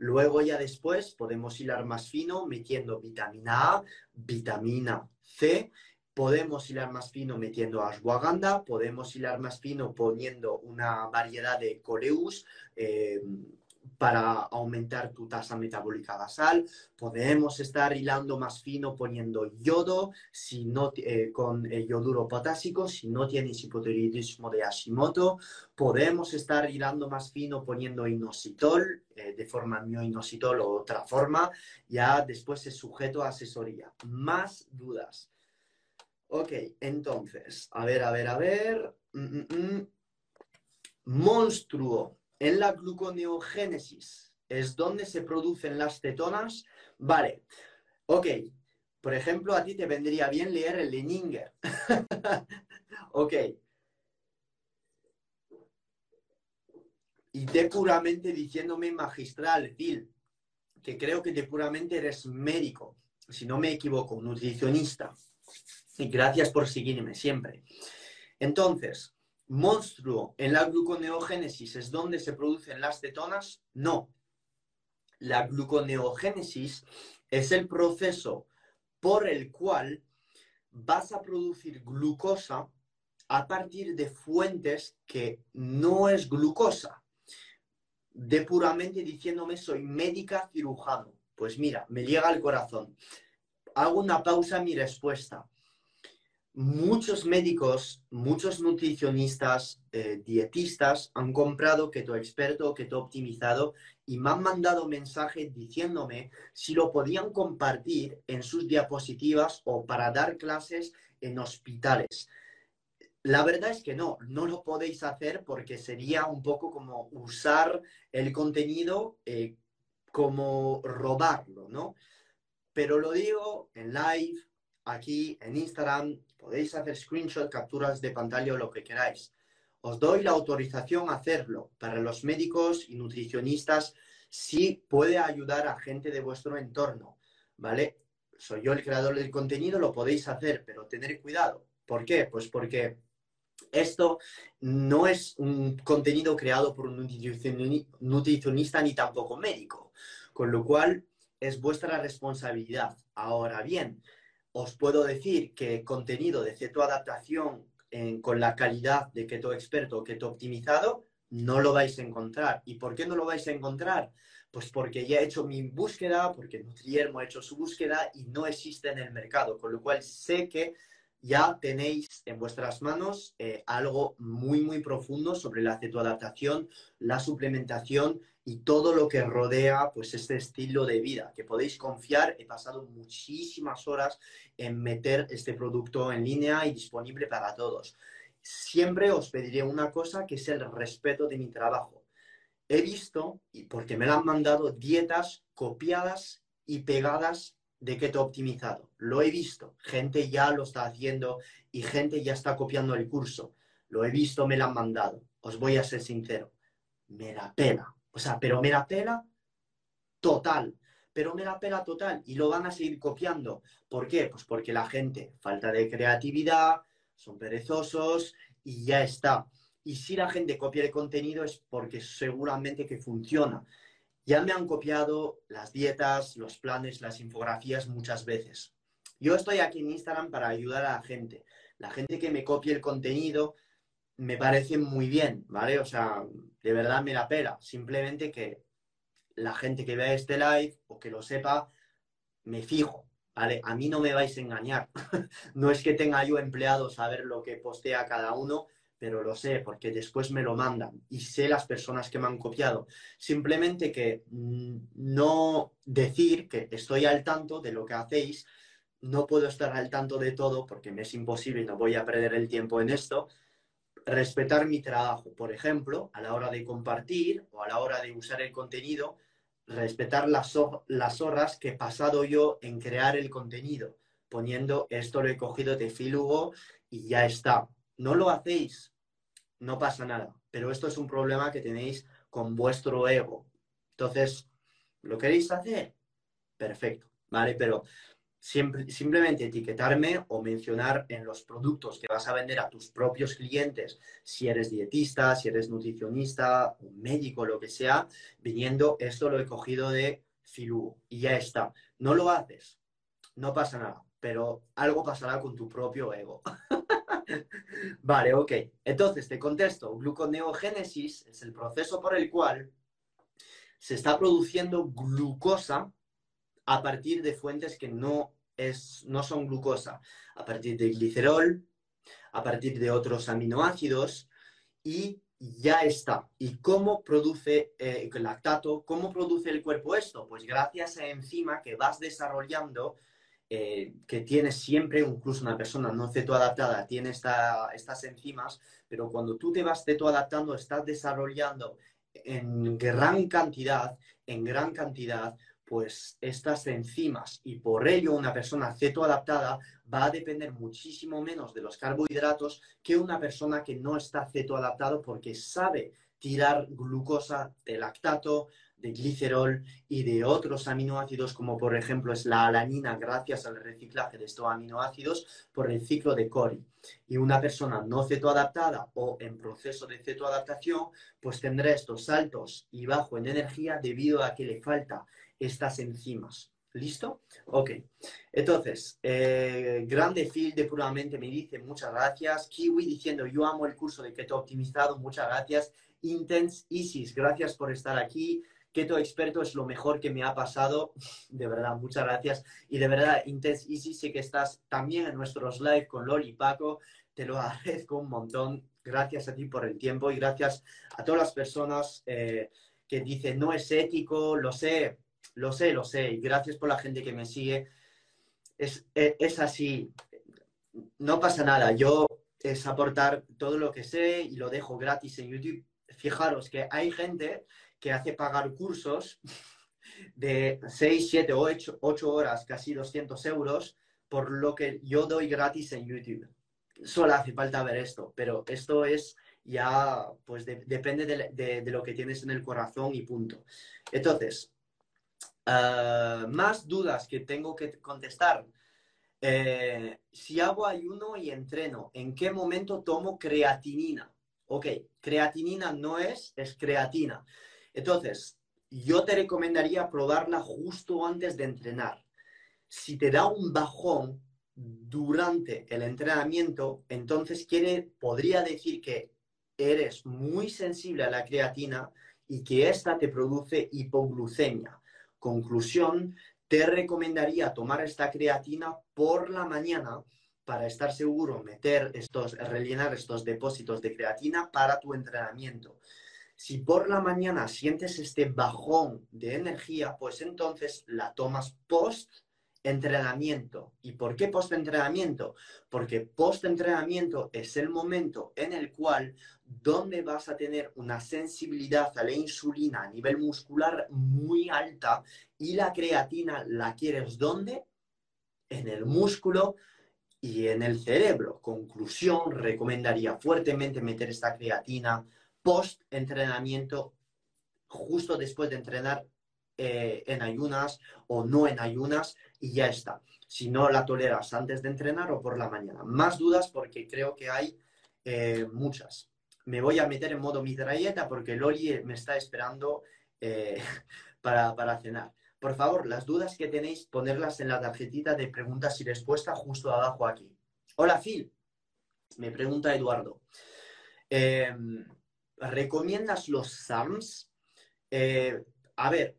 Luego ya después podemos hilar más fino metiendo vitamina A, vitamina C, podemos hilar más fino metiendo ashwagandha, podemos hilar más fino poniendo una variedad de coleus, eh, para aumentar tu tasa metabólica basal. Podemos estar hilando más fino poniendo yodo si no, eh, con yoduro potásico si no tienes hipotiroidismo de Hashimoto. Podemos estar hilando más fino poniendo inositol eh, de forma mioinositol o otra forma. Ya después es sujeto a asesoría. Más dudas. Ok, entonces, a ver, a ver, a ver. Mm, mm, mm. Monstruo en la gluconeogénesis es donde se producen las cetonas. Vale, ok. Por ejemplo, a ti te vendría bien leer el Leninger. ok. Y te puramente diciéndome magistral, Phil, que creo que te puramente eres médico, si no me equivoco, nutricionista. Y gracias por seguirme siempre. Entonces, monstruo en la gluconeogénesis es donde se producen las cetonas? No. La gluconeogénesis es el proceso por el cual vas a producir glucosa a partir de fuentes que no es glucosa. De puramente diciéndome soy médica cirujano. Pues mira, me llega al corazón. Hago una pausa en mi respuesta muchos médicos, muchos nutricionistas, eh, dietistas han comprado Keto Experto, Keto Optimizado y me han mandado mensajes diciéndome si lo podían compartir en sus diapositivas o para dar clases en hospitales. La verdad es que no, no lo podéis hacer porque sería un poco como usar el contenido eh, como robarlo, ¿no? Pero lo digo en live, aquí en Instagram, podéis hacer screenshot, capturas de pantalla o lo que queráis. os doy la autorización a hacerlo. Para los médicos y nutricionistas, sí puede ayudar a gente de vuestro entorno, ¿vale? Soy yo el creador del contenido, lo podéis hacer, pero tener cuidado. ¿Por qué? Pues porque esto no es un contenido creado por un nutricionista ni tampoco médico, con lo cual es vuestra responsabilidad. Ahora bien, os puedo decir que contenido de cetoadaptación con la calidad de keto experto o keto optimizado no lo vais a encontrar. ¿Y por qué no lo vais a encontrar? Pues porque ya he hecho mi búsqueda, porque Nutriermo ha hecho su búsqueda y no existe en el mercado, con lo cual sé que ya tenéis en vuestras manos eh, algo muy, muy profundo sobre la cetoadaptación, la suplementación y todo lo que rodea pues este estilo de vida, que podéis confiar. He pasado muchísimas horas en meter este producto en línea y disponible para todos. Siempre os pediré una cosa que es el respeto de mi trabajo. He visto, y porque me lo han mandado, dietas copiadas y pegadas de keto optimizado. Lo he visto. Gente ya lo está haciendo y gente ya está copiando el curso. Lo he visto, me lo han mandado. Os voy a ser sincero. Me la pela. O sea, pero me la pela total. Pero me la pela total. Y lo van a seguir copiando. ¿Por qué? Pues porque la gente, falta de creatividad, son perezosos y ya está. Y si la gente copia el contenido es porque seguramente que funciona. Ya me han copiado las dietas, los planes, las infografías muchas veces. Yo estoy aquí en Instagram para ayudar a la gente. La gente que me copie el contenido me parece muy bien, ¿vale? O sea, de verdad me la pela. Simplemente que la gente que vea este live o que lo sepa, me fijo, ¿vale? A mí no me vais a engañar. no es que tenga yo empleados a ver lo que postea cada uno, pero lo sé porque después me lo mandan y sé las personas que me han copiado. Simplemente que mm, no decir que estoy al tanto de lo que hacéis, no puedo estar al tanto de todo porque me es imposible y no voy a perder el tiempo en esto. Respetar mi trabajo, por ejemplo, a la hora de compartir o a la hora de usar el contenido, respetar las, las horas que he pasado yo en crear el contenido, poniendo esto lo he cogido de Filugo y ya está no lo hacéis, no pasa nada. Pero esto es un problema que tenéis con vuestro ego. Entonces, ¿lo queréis hacer? Perfecto, ¿vale? Pero siempre, simplemente etiquetarme o mencionar en los productos que vas a vender a tus propios clientes, si eres dietista, si eres nutricionista, médico, lo que sea, viniendo, esto lo he cogido de Filú y ya está. No lo haces, no pasa nada, pero algo pasará con tu propio ego. vale, ok. Entonces, te contesto. Gluconeogénesis es el proceso por el cual se está produciendo glucosa a partir de fuentes que no, es, no son glucosa, a partir de glicerol, a partir de otros aminoácidos y ya está. ¿Y cómo produce eh, el lactato? ¿Cómo produce el cuerpo esto? Pues gracias a enzima que vas desarrollando eh, que tiene siempre, incluso una persona no cetoadaptada tiene estas enzimas, pero cuando tú te vas cetoadaptando, estás desarrollando en gran cantidad, en gran cantidad, pues estas enzimas y por ello una persona cetoadaptada va a depender muchísimo menos de los carbohidratos que una persona que no está cetoadaptado porque sabe tirar glucosa de lactato, de glicerol y de otros aminoácidos, como por ejemplo es la alanina, gracias al reciclaje de estos aminoácidos por el ciclo de Cori. Y una persona no cetoadaptada o en proceso de cetoadaptación, pues tendrá estos saltos y bajo en energía debido a que le falta estas enzimas. ¿Listo? Ok. Entonces, eh, Grande Field Puramente me dice muchas gracias. Kiwi diciendo yo amo el curso de Keto Optimizado, muchas gracias. Intense Isis, gracias por estar aquí. Keto Experto es lo mejor que me ha pasado. De verdad, muchas gracias. Y de verdad, Intense Easy, sé que estás también en nuestros live con Loli y Paco. Te lo agradezco un montón. Gracias a ti por el tiempo y gracias a todas las personas eh, que dicen no es ético, lo sé, lo sé, lo sé. Gracias por la gente que me sigue. Es, es, es así. No pasa nada. Yo es aportar todo lo que sé y lo dejo gratis en YouTube. Fijaros que hay gente que hace pagar cursos de 6, 7, 8, 8 horas, casi 200 euros, por lo que yo doy gratis en YouTube. Solo hace falta ver esto, pero esto es ya pues depende de, lo que tienes en el corazón y punto. Entonces, ah, más dudas que tengo que contestar. Eh, si hago ayuno y entreno, ¿en qué momento tomo creatinina? Ok, creatinina no es, es creatina. Entonces, yo te recomendaría probarla justo antes de entrenar. Si te da un bajón durante el entrenamiento, entonces podría decir que eres muy sensible a la creatina y que esta te produce hipoglucemia. Conclusión, te recomendaría tomar esta creatina por la mañana para estar seguro, meter estos, rellenar estos depósitos de creatina para tu entrenamiento. Si por la mañana sientes este bajón de energía, pues entonces la tomas post entrenamiento. ¿Y por qué post-entrenamiento? Porque post-entrenamiento es el momento en el cual donde vas a tener una sensibilidad a la insulina a nivel muscular muy alta y la creatina la quieres ¿dónde? En el músculo y en el cerebro. Conclusión, recomendaría fuertemente meter esta creatina post-entrenamiento justo después de entrenar eh, en ayunas o no en ayunas y ya está. Si no la toleras antes de entrenar o por la mañana. Más dudas porque creo que hay eh, muchas. Me voy a meter en modo mitralleta porque Loli me está esperando eh, para, cenar. Por favor, las dudas que tenéis, ponerlas en la tarjetita de preguntas y respuestas justo abajo aquí. Hola, Phil. Me pregunta Eduardo. ¿Recomiendas los SAMS? a ver,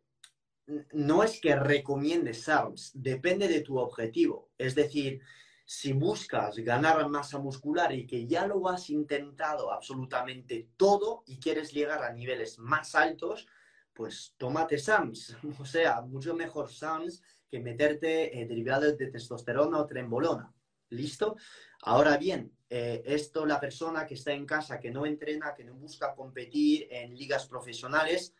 no es que recomiendes SARMS, depende de tu objetivo. Es decir, si buscas ganar masa muscular y que ya lo has intentado absolutamente todo y quieres llegar a niveles más altos, pues tómate SAMS. O sea, mucho mejor SAMS que meterte eh, derivados de testosterona o trembolona. ¿Listo? Ahora bien, eh, esto la persona que está en casa, que no entrena, que no busca competir en ligas profesionales,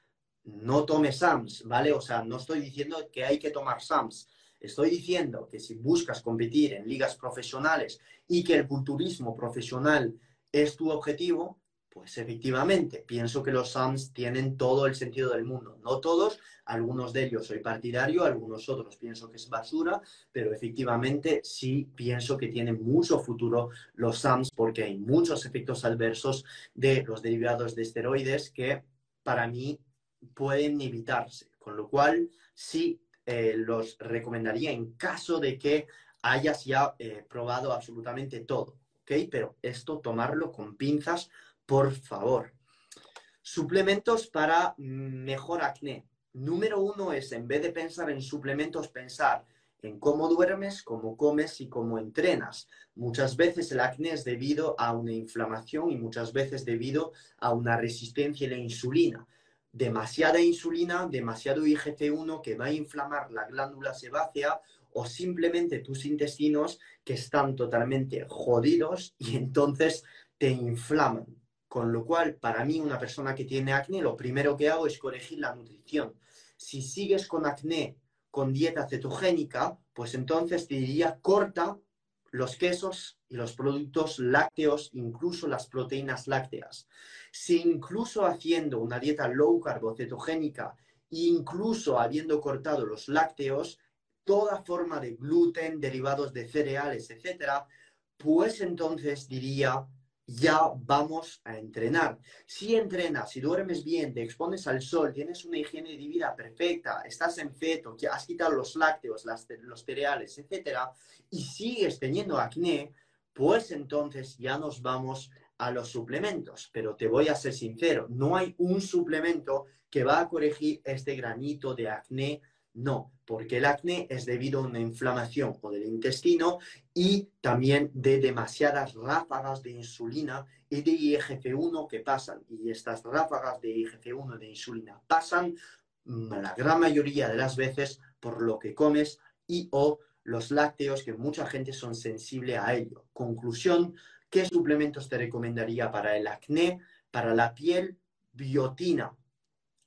no tome SAMS, ¿vale? O sea, no estoy diciendo que hay que tomar SAMS. Estoy diciendo que si buscas competir en ligas profesionales y que el culturismo profesional es tu objetivo, pues efectivamente, pienso que los SAMS tienen todo el sentido del mundo. No todos, algunos de ellos soy partidario, algunos otros pienso que es basura, pero efectivamente sí pienso que tienen mucho futuro los SAMS porque hay muchos efectos adversos de los derivados de esteroides que para mí pueden evitarse, con lo cual sí eh, los recomendaría en caso de que hayas ya eh, probado absolutamente todo, ¿ok? Pero esto tomarlo con pinzas, por favor. Suplementos para mejor acné. Número uno es, en vez de pensar en suplementos, pensar en cómo duermes, cómo comes y cómo entrenas. Muchas veces el acné es debido a una inflamación y muchas veces debido a una resistencia a la insulina demasiada insulina, demasiado IGF-1 que va a inflamar la glándula sebácea o simplemente tus intestinos que están totalmente jodidos y entonces te inflaman. Con lo cual, para mí, una persona que tiene acné, lo primero que hago es corregir la nutrición. Si sigues con acné con dieta cetogénica, pues entonces te diría corta los quesos y los productos lácteos, incluso las proteínas lácteas. Si incluso haciendo una dieta low carb cetogénica, incluso habiendo cortado los lácteos, toda forma de gluten, derivados de cereales, etcétera, pues entonces diría ya vamos a entrenar. Si entrenas, si duermes bien, te expones al sol, tienes una higiene de vida perfecta, estás en feto, has quitado los lácteos, los cereales, etcétera, y sigues teniendo acné, pues entonces ya nos vamos a los suplementos. Pero te voy a ser sincero, no hay un suplemento que va a corregir este granito de acné no, porque el acné es debido a una inflamación o del intestino y también de demasiadas ráfagas de insulina y de IGF-1 que pasan. Y estas ráfagas de IGF-1 de insulina pasan mm, la gran mayoría de las veces por lo que comes y o los lácteos, que mucha gente son sensible a ello. Conclusión, ¿qué suplementos te recomendaría para el acné? Para la piel, biotina,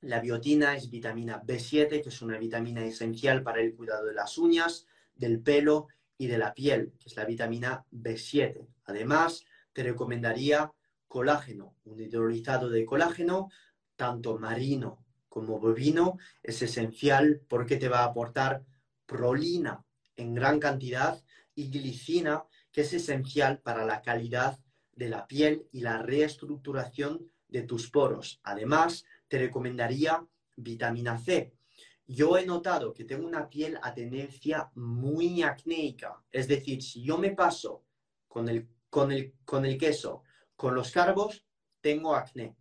la biotina es vitamina B7, que es una vitamina esencial para el cuidado de las uñas, del pelo y de la piel, que es la vitamina B7. Además, te recomendaría colágeno. Un hidrolizado de colágeno, tanto marino como bovino, es esencial porque te va a aportar prolina en gran cantidad y glicina, que es esencial para la calidad de la piel y la reestructuración de tus poros. Además, te recomendaría vitamina C. Yo he notado que tengo una piel a tendencia muy acnéica. Es decir, si yo me paso con el, con el, con el queso, con los carbos, tengo acné.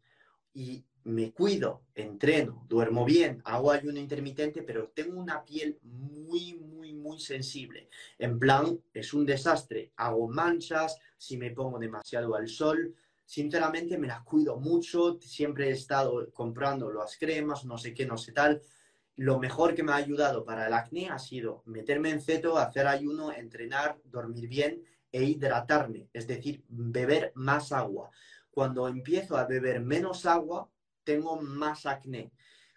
Y me cuido, entreno, duermo bien, hago ayuno intermitente, pero tengo una piel muy, muy, muy sensible. En plan, es un desastre. Hago manchas, si me pongo demasiado al sol. Sinceramente me las cuido mucho, siempre he estado comprando las cremas, no sé qué, no sé tal. Lo mejor que me ha ayudado para el acné ha sido meterme en ceto, hacer ayuno, entrenar, dormir bien e hidratarme, es decir, beber más agua. Cuando empiezo a beber menos agua, tengo más acné.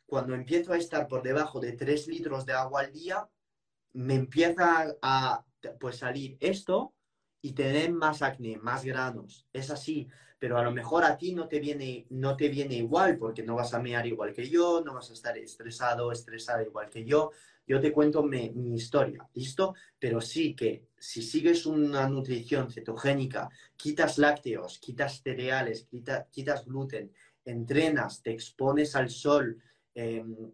Cuando empiezo a estar por debajo de 3 litros de agua al día, me empieza a pues, salir esto y tener más acné, más granos. Es así, pero a lo mejor a ti no te viene, no te viene igual porque no vas a mear igual que yo, no vas a estar estresado, estresada igual que yo. Yo te cuento mi, historia, ¿listo? Pero sí que si sigues una nutrición cetogénica, quitas lácteos, quitas cereales, quitas gluten, entrenas, te expones al sol, em,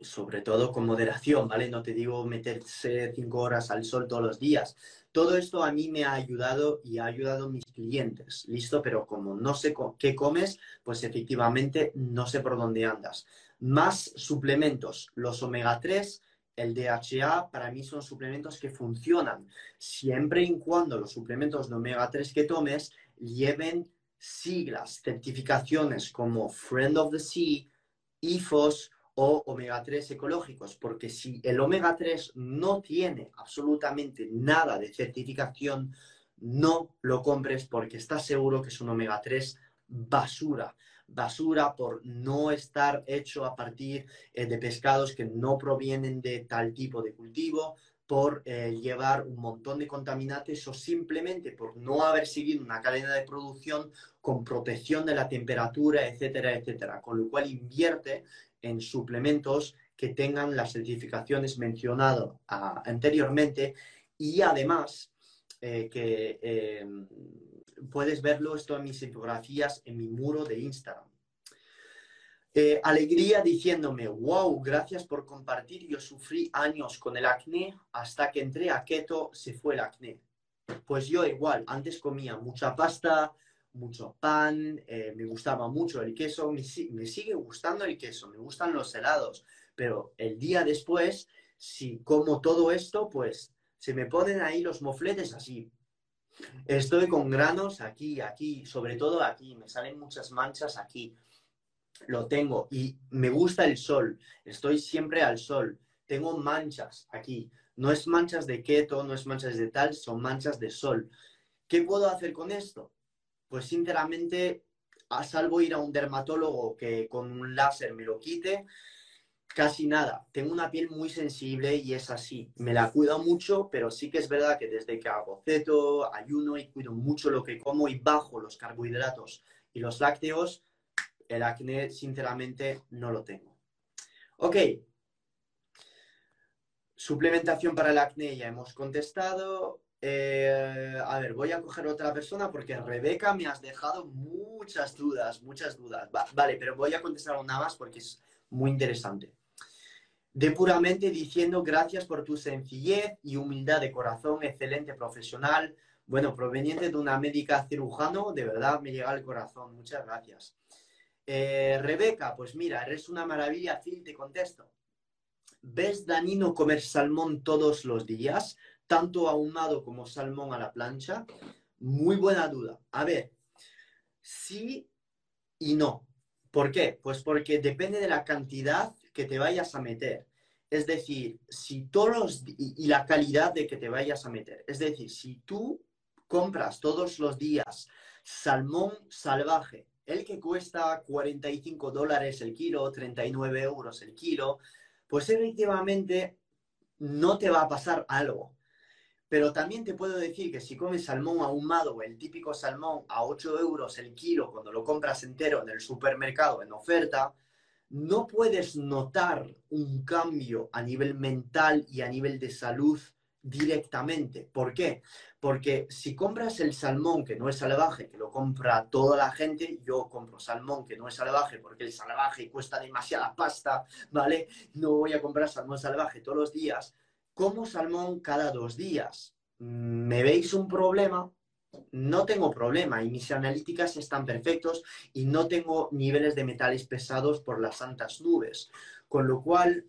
sobre todo con moderación, ¿vale? No te digo meterse cinco horas al sol todos los días. Todo esto a mí me ha ayudado y ha ayudado a mis clientes, ¿listo? Pero como no sé qué comes, pues efectivamente no sé por dónde andas. Más suplementos, los omega 3, el DHA, para mí son suplementos que funcionan siempre y cuando los suplementos de omega 3 que tomes lleven siglas, certificaciones como Friend of the Sea, IFOS o omega 3 ecológicos, porque si el omega 3 no tiene absolutamente nada de certificación, no lo compres porque estás seguro que es un omega 3 basura. Basura por no estar hecho a partir eh, de pescados que no provienen de tal tipo de cultivo, por eh, llevar un montón de contaminantes o simplemente por no haber seguido una cadena de producción con protección de la temperatura, etcétera, etcétera. Con lo cual invierte en suplementos que tengan las certificaciones mencionadas ah, anteriormente y además eh, que eh, puedes verlo esto en mis infografías en mi muro de Instagram. Eh, alegría diciéndome, wow, gracias por compartir. Yo sufrí años con el acné hasta que entré a keto se fue el acné. Pues yo igual, antes comía mucha pasta, mucho pan, eh, me gustaba mucho el queso, me, me, sigue gustando el queso, me gustan los helados, pero el día después, si como todo esto, pues se me ponen ahí los mofletes así. Estoy con granos aquí, aquí, sobre todo aquí, me salen muchas manchas aquí lo tengo y me gusta el sol, estoy siempre al sol, tengo manchas aquí, no es manchas de keto, no es manchas de tal, son manchas de sol. ¿Qué puedo hacer con esto? Pues sinceramente, a salvo ir a un dermatólogo que con un láser me lo quite, casi nada. Tengo una piel muy sensible y es así. Me la cuido mucho, pero sí que es verdad que desde que hago ceto, ayuno y cuido mucho lo que como y bajo los carbohidratos y los lácteos, el acné, sinceramente, no lo tengo. Ok. Suplementación para el acné, ya hemos contestado. Eh, a ver, voy a coger otra persona porque Rebeca me has dejado muchas dudas, muchas dudas. vale, pero voy a contestar una más porque es muy interesante. De puramente diciendo gracias por tu sencillez y humildad de corazón, excelente profesional. Bueno, proveniente de una médica cirujano, de verdad me llega al corazón. Muchas gracias. Eh, Rebeca, pues mira, eres una maravilla, Phil, te contesto. ¿Ves Danino comer salmón todos los días, tanto ahumado como salmón a la plancha? Muy buena duda. A ver, sí y no. ¿Por qué? Pues porque depende de la cantidad que te vayas a meter. Es decir, si todos y la calidad de que te vayas a meter. Es decir, si tú compras todos los días salmón salvaje el que cuesta 45 dólares el kilo, 39 euros el kilo, pues efectivamente no te va a pasar algo. Pero también te puedo decir que si comes salmón ahumado, el típico salmón a 8 euros el kilo, cuando lo compras entero en el supermercado en oferta, no puedes notar un cambio a nivel mental y a nivel de salud directamente. ¿Por qué? Porque si compras el salmón que no es salvaje, que lo compra toda la gente, yo compro salmón que no es salvaje porque el salvaje cuesta demasiada pasta, ¿vale? No voy a comprar salmón salvaje todos los días. Como salmón cada dos días. ¿Me veis un problema? No tengo problema y mis analíticas están perfectos y no tengo niveles de metales pesados por las santas nubes. Con lo cual,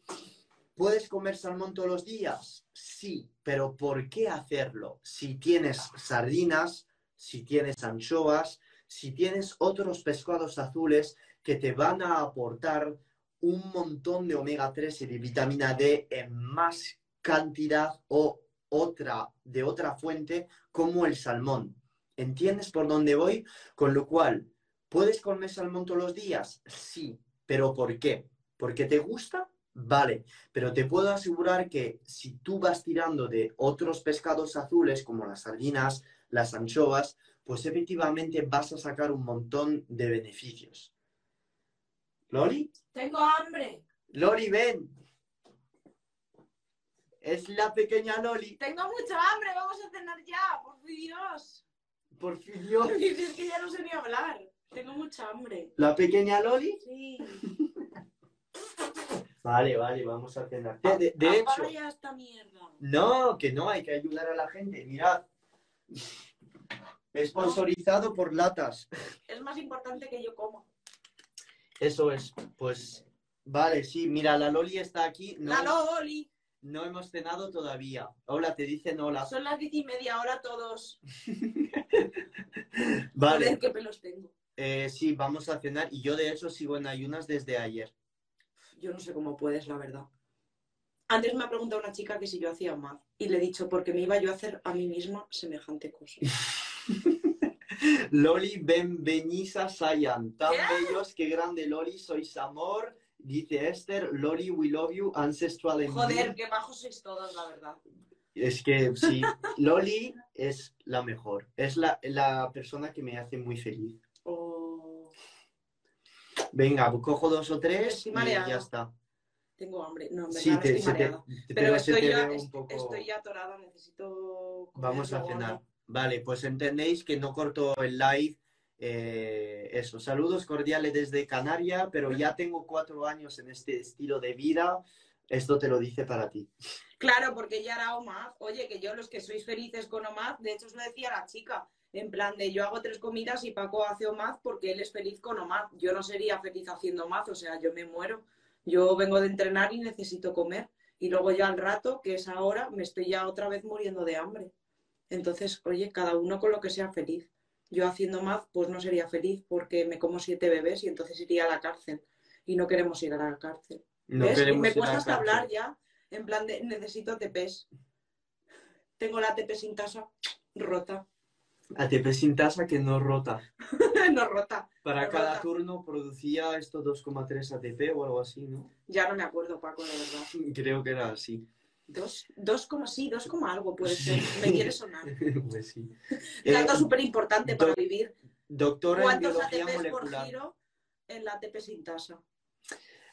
¿puedes comer salmón todos los días? Sí, pero ¿por qué hacerlo? Si tienes sardinas, si tienes anchoas, si tienes otros pescados azules que te van a aportar un montón de omega 3 y de vitamina D en más cantidad o otra de otra fuente como el salmón. ¿Entiendes por dónde voy? Con lo cual, ¿puedes comer salmón todos los días? Sí, pero ¿por qué? ¿Porque te gusta? Vale, pero te puedo asegurar que si tú vas tirando de otros pescados azules como las sardinas, las anchoas, pues efectivamente vas a sacar un montón de beneficios. ¿Loli? Tengo hambre. Loli, ven. Es la pequeña Loli. Tengo mucha hambre. Vamos a cenar ya. Por Dios. Por fin, Dios. Es que ya no sé ni hablar. Tengo mucha hambre. ¿La pequeña Loli? Sí. Vale, vale, vamos a cenar. De, de- de hecho, Apaga ya esta mierda. no, que no, hay que ayudar a la gente. Mirad. Sponsorizado por latas. Es más importante que yo coma. Eso es. Pues, vale, sí, mira, la Loli está aquí. No, La Loli. No hemos cenado todavía. Hola, te dicen hola. Son las diez y media ahora todos. Vale, Joder, qué pelos tengo. eh, sí, vamos a cenar. Y yo, de hecho, sigo en ayunas desde ayer. Yo no sé cómo puedes, la verdad. Antes me ha preguntado una chica que si yo hacía math. Y le he dicho, porque me iba yo a hacer a mí misma semejante cosa. Loli Benvenisa Sayan. Tan ¿Qué? bellos, qué grande Loli, sois amor. Dice Esther, Loli, we love you, ancestral and Joder, qué bajos sois todos, la verdad. Es que sí, Loli es la mejor. Es la, la persona que me hace muy feliz. Oh, Venga, cojo dos o tres y ya está. tengo hambre. No, en verdad Sí, te, estoy te- te- Pero estoy ya, un poco... estoy ya atorada, necesito... Vamos a cenar. Vale, pues entendéis que no corto el live. Eh, eso, saludos cordiales desde Canaria, pero ya tengo cuatro años en este estilo de vida. Esto te lo dice para ti. Claro, porque ya era OMAD. Oye, que yo los que sois felices con OMAD, de hecho os lo decía la chica, en plan de yo hago tres comidas y Paco hace OMAD porque él es feliz con OMAD. Yo no sería feliz haciendo OMAD, o sea, yo me muero. Yo vengo de entrenar y necesito comer. Y luego ya al rato, que es ahora, me estoy ya otra vez muriendo de hambre. Entonces, oye, cada uno con lo que sea feliz. Yo haciendo MAD, pues no sería feliz porque me como siete bebés y entonces iría a la cárcel. Y no queremos ir a la cárcel. No ¿Ves? queremos me cuesta hasta hablar ya, en plan de necesito ATPs. Tengo la ATP sin tasa rota. ATP sin tasa que no rota. no rota. Para No cada rota. turno producía esto 2,3 ATP o algo así, ¿no? Ya no me acuerdo, Paco, de verdad. Creo que era así. Dos, dos coma sí, dos coma algo puede ser. Me quiere sonar. pues sí. Dato Eh, súper importante para vivir. doctora en ¿Cuántos biología ATPs por giro en la ATP sin tasa?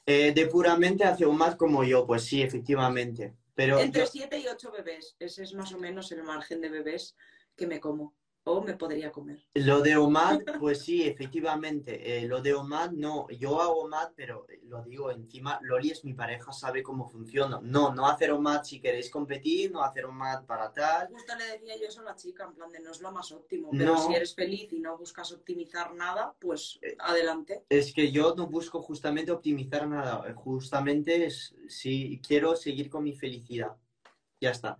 Eh, de puramente hace un más como yo, pues sí, efectivamente. Pero Entre yo- 7 y 8 bebés. Ese es más o menos el margen de bebés que me como. O me podría comer. lo de OMAD, pues sí, efectivamente. Eh, lo de OMAD, no. Yo hago OMAD, pero eh, lo digo encima, Loli es mi pareja, sabe cómo funciona. No, no hacer OMAD si queréis competir, no hacer OMAD para tal. Justo le decía yo eso a la chica, en plan de no es lo más óptimo. Pero No. si eres feliz y no buscas optimizar nada, pues adelante. Es que yo no busco justamente optimizar nada, eh, justamente es, si quiero seguir con mi felicidad. Ya está.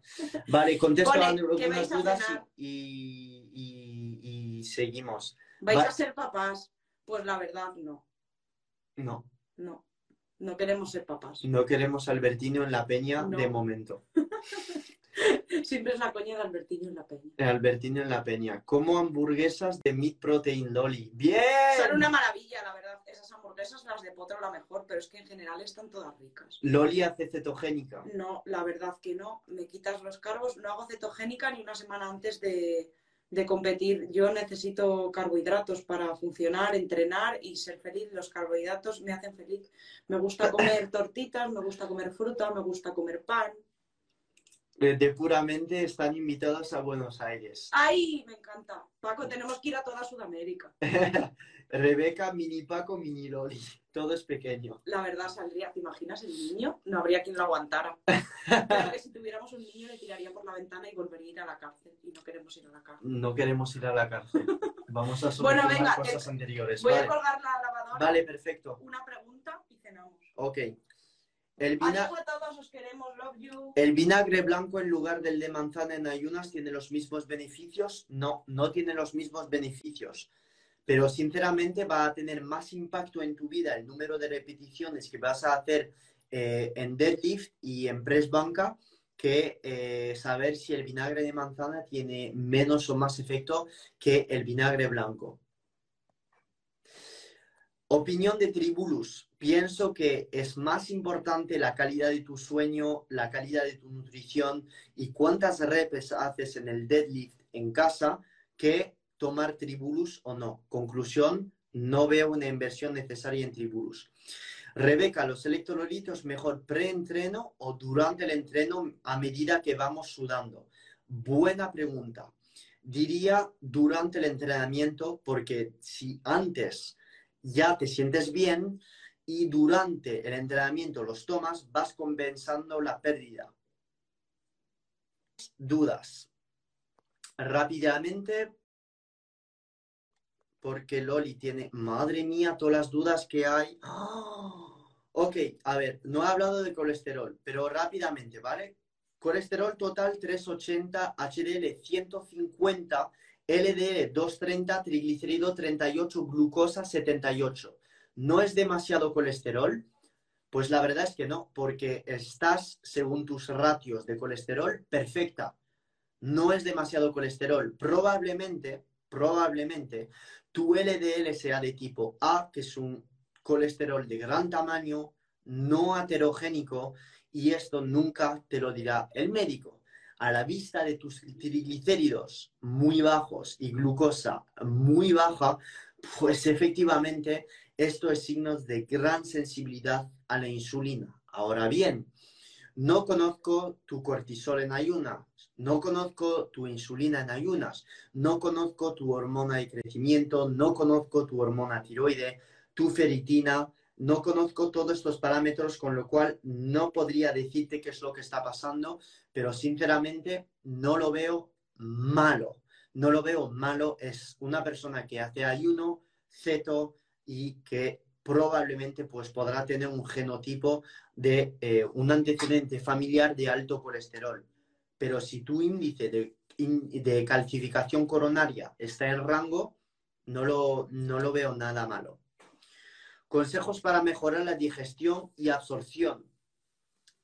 Vale, contesto Vale, a ¿qué algunas dudas y, y- y seguimos. ¿Vais Va- a ser papás? Pues la verdad, no. No, No. No queremos ser papás. no queremos Albertino en la peña No. de momento. Siempre es la coña de Albertino en la peña. Albertino en la peña. Como hamburguesas de Meat Protein Loli. ¡Bien! Son una maravilla, la verdad. Esas hamburguesas, las de potro, la mejor, pero es que en general están todas ricas. Loli hace cetogénica. No, la verdad que no. Me quitas los carbos, no hago cetogénica ni una semana antes de, de competir. Yo necesito carbohidratos para funcionar, entrenar y ser feliz. Los carbohidratos me hacen feliz. Me gusta comer tortitas, me gusta comer fruta, me gusta comer pan. De, de puramente están invitados a Buenos Aires. ¡Ay! Me encanta. Paco, tenemos que ir a toda Sudamérica. Rebeca, mini Paco, mini Loli. Todo es pequeño. La verdad saldría, ¿te imaginas el niño? No habría quien lo aguantara. Pero que si tuviéramos un niño le tiraría por la ventana y volvería a ir a la cárcel. Y no queremos ir a la cárcel. No queremos ir a la cárcel. Vamos a Bueno, solucionar venga, cosas eh, anteriores. Voy Vale. a colgar la lavadora. Vale, perfecto. Una pregunta y cenamos. Ok. El, vina- Adiós a todos, os queremos, love you. ¿El vinagre blanco en lugar del de manzana en ayunas tiene los mismos beneficios? No, no tiene los mismos beneficios. Pero sinceramente va a tener más impacto en tu vida el número de repeticiones que vas a hacer eh, en deadlift y en press banca que eh, saber si el vinagre de manzana tiene menos o más efecto que el vinagre blanco. Opinión de Tribulus. Pienso que es más importante la calidad de tu sueño, la calidad de tu nutrición y cuántas reps haces en el deadlift en casa que tomar Tribulus o no. Conclusión, no veo una inversión necesaria en Tribulus. Rebeca, ¿los electrolitos mejor pre-entreno o durante el entreno a medida que vamos sudando? Buena pregunta. Diría durante el entrenamiento porque si antes ya te sientes bien y durante el entrenamiento los tomas, vas compensando la pérdida. Dudas. Rápidamente, porque Loli tiene, madre mía, todas las dudas que hay. ¡Ah! Ok, a ver, no he hablado de colesterol, pero rápidamente, ¿vale? Colesterol total 380, HDL 150, LDL 230, triglicérido 38, glucosa 78. ¿No es demasiado colesterol? Pues la verdad es que no, porque estás, según tus ratios de colesterol, perfecta. No es demasiado colesterol. Probablemente, probablemente, tu LDL sea de tipo A, que es un colesterol de gran tamaño, no aterogénico, y esto nunca te lo dirá el médico. A la vista de tus triglicéridos muy bajos y glucosa muy baja, pues efectivamente esto es signo de gran sensibilidad a la insulina. Ahora bien, no conozco tu cortisol en ayunas, no conozco tu insulina en ayunas, no conozco tu hormona de crecimiento, no conozco tu hormona tiroide, tu feritina, no conozco todos estos parámetros, con lo cual no podría decirte qué es lo que está pasando, pero sinceramente no lo veo malo. No lo veo malo, es una persona que hace ayuno, ceto y que probablemente pues podrá tener un genotipo de eh, un antecedente familiar de alto colesterol. Pero si tu índice de, de calcificación coronaria está en rango, no lo, no lo veo nada malo. Consejos para mejorar la digestión y absorción.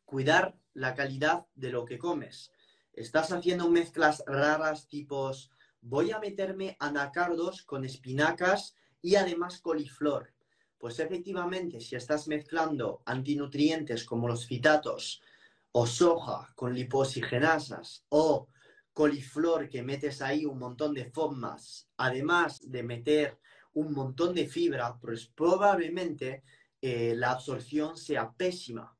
Cuidar la calidad de lo que comes. Estás haciendo mezclas raras tipos voy a meterme anacardos con espinacas y además coliflor. Pues efectivamente, si estás mezclando antinutrientes como los fitatos o soja con lipoxigenasas o coliflor que metes ahí un montón de FODMAS, además de meter un montón de fibra, pues probablemente eh, la absorción sea pésima.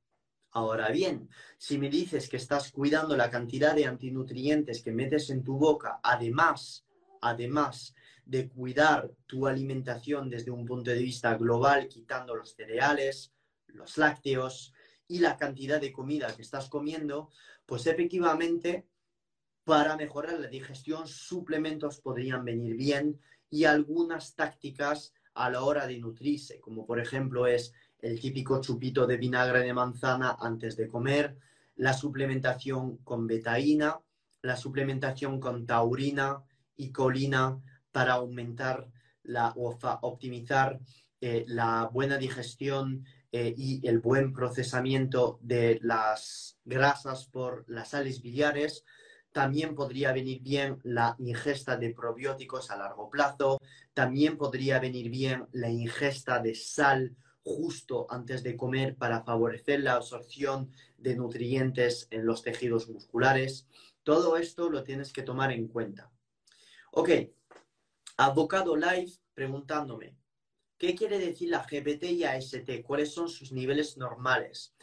Ahora bien, si me dices que estás cuidando la cantidad de antinutrientes que metes en tu boca, además, además de cuidar tu alimentación desde un punto de vista global, quitando los cereales, los lácteos y la cantidad de comida que estás comiendo, pues efectivamente para mejorar la digestión suplementos podrían venir bien y algunas tácticas a la hora de nutrirse, como por ejemplo es el típico chupito de vinagre de manzana antes de comer, la suplementación con betaína, la suplementación con taurina y colina para aumentar la, o optimizar eh, la buena digestión eh, y el buen procesamiento de las grasas por las sales biliares. También podría venir bien la ingesta de probióticos a largo plazo. También podría venir bien la ingesta de sal justo antes de comer para favorecer la absorción de nutrientes en los tejidos musculares. Todo esto lo tienes que tomar en cuenta. Ok, Avocado Live preguntándome, ¿qué quiere decir la GPT y AST? ¿Cuáles son sus niveles normales?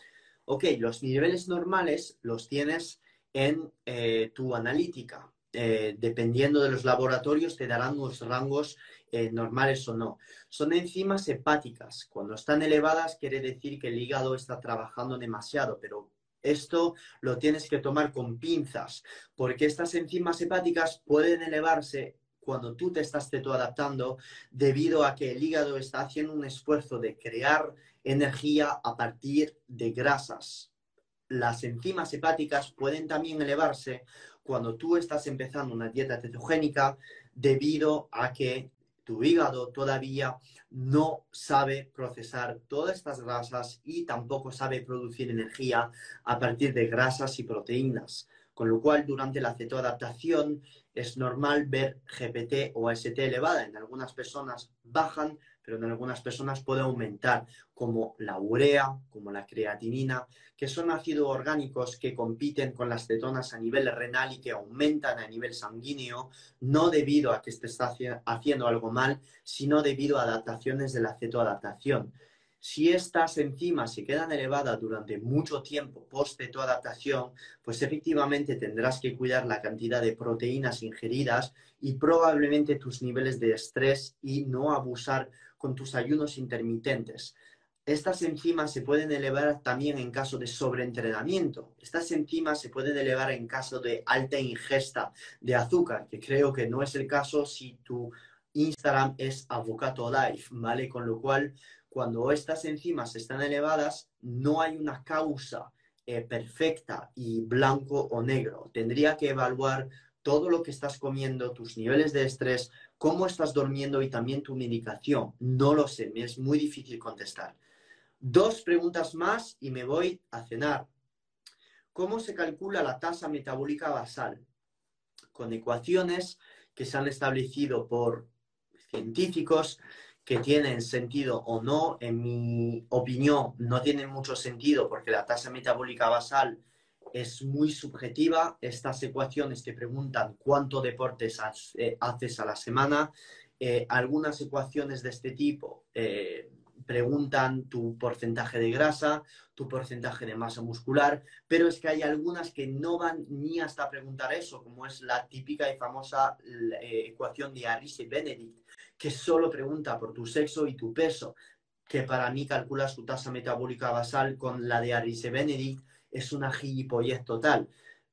Ok, los niveles normales los tienes en eh, tu analítica. Eh, dependiendo de los laboratorios, te darán unos rangos eh, normales o no. Son enzimas hepáticas. Cuando están elevadas, quiere decir que el hígado está trabajando demasiado, pero esto lo tienes que tomar con pinzas, porque estas enzimas hepáticas pueden elevarse cuando tú te estás adaptando debido a que el hígado está haciendo un esfuerzo de crear energía a partir de grasas. Las enzimas hepáticas pueden también elevarse cuando tú estás empezando una dieta cetogénica debido a que tu hígado todavía no sabe procesar todas estas grasas y tampoco sabe producir energía a partir de grasas y proteínas. Con lo cual, durante la cetoadaptación es normal ver GPT o AST elevada. En algunas personas bajan, pero en algunas personas puede aumentar, como la urea, como la creatinina, que son ácidos orgánicos que compiten con las cetonas a nivel renal y que aumentan a nivel sanguíneo, no debido a que esté haciendo algo mal, sino debido a adaptaciones de la cetoadaptación. Si estas enzimas se quedan elevadas durante mucho tiempo post adaptación, pues efectivamente tendrás que cuidar la cantidad de proteínas ingeridas y probablemente tus niveles de estrés y no abusar con tus ayunos intermitentes. Estas enzimas se pueden elevar también en caso de sobreentrenamiento. Estas enzimas se pueden elevar en caso de alta ingesta de azúcar, que creo que no es el caso si tu Instagram es Avocado Life, ¿vale? Con lo cual, cuando estas enzimas están elevadas, no hay una causa eh, perfecta y blanco o negro. Tendría que evaluar todo lo que estás comiendo, tus niveles de estrés, cómo estás durmiendo y también tu medicación. No lo sé, me es muy difícil contestar. Dos preguntas más y me voy a cenar. ¿Cómo se calcula la tasa metabólica basal? Con ecuaciones que se han establecido por científicos que tienen sentido o no, en mi opinión, no tienen mucho sentido porque la tasa metabólica basal es muy subjetiva. Estas ecuaciones te preguntan cuánto deportes eh, haces a la semana. Eh, algunas ecuaciones de este tipo eh, preguntan tu porcentaje de grasa, tu porcentaje de masa muscular, pero es que hay algunas que no van ni hasta preguntar eso, como es la típica y famosa ecuación de Arisi-Benedict, que solo pregunta por tu sexo y tu peso, que para mí calcula su tasa metabólica basal con la de Arise Benedict, es una gilipollez total.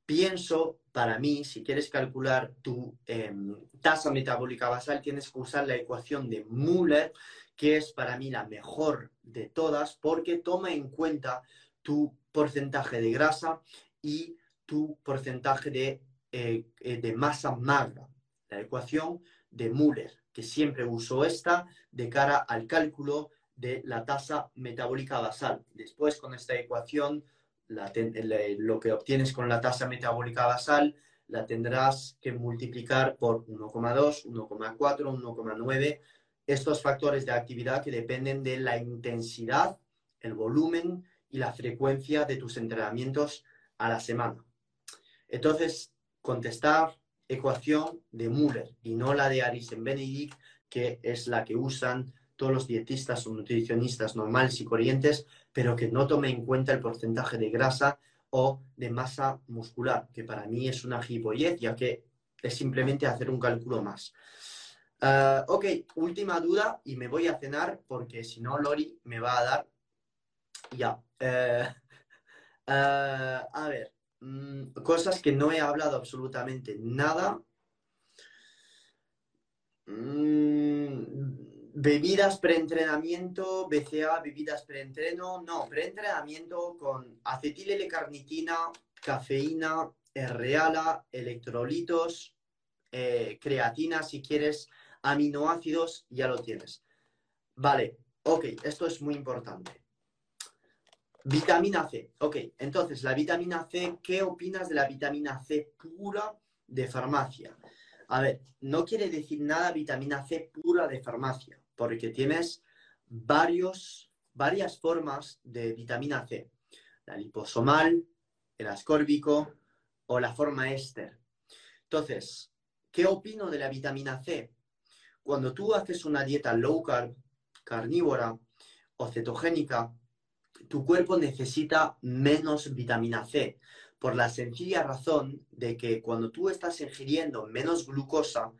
Pienso, para mí, si quieres calcular tu em, tasa metabólica basal, tienes que usar la ecuación de Müller, que es para mí la mejor de todas, porque toma en cuenta tu porcentaje de grasa y tu porcentaje de, eh, eh, de masa magra. La ecuación de Müller que siempre uso esta de cara al cálculo de la tasa metabólica basal. Después, con esta ecuación, lo que obtienes con la tasa metabólica basal la tendrás que multiplicar por 1,2, 1,4, 1,9. Estos factores de actividad que dependen de la intensidad, el volumen y la frecuencia de tus entrenamientos a la semana. Entonces, contestar ecuación de Müller y no la de Arisen-Benedict, que es la que usan todos los dietistas o nutricionistas normales y corrientes, pero que no tome en cuenta el porcentaje de grasa o de masa muscular, que para mí es una gipollez, ya que es simplemente hacer un cálculo más. Ah, ok, última duda y me voy a cenar porque si no Lori me va a dar. Ya. Eh, ah, a ver, Mm, cosas que no he hablado absolutamente nada. Mm, bebidas preentrenamiento, BCA, bebidas preentreno. No, preentrenamiento con acetil L-carnitina, cafeína, reala, electrolitos, eh, creatina, si quieres, aminoácidos, ya lo tienes. Vale, ok, esto es muy importante. Vitamina C. Ok, entonces la vitamina C, ¿qué opinas de la vitamina C pura de farmacia? A ver, no quiere decir nada vitamina C pura de farmacia, porque tienes varios, varias formas de vitamina C. La liposomal, el ascórbico o la forma éster. Entonces, ¿qué opino de la vitamina C? Cuando tú haces una dieta low carb, carnívora o cetogénica, tu cuerpo necesita menos vitamina C, por la sencilla razón de que cuando tú estás ingiriendo menos glucosa,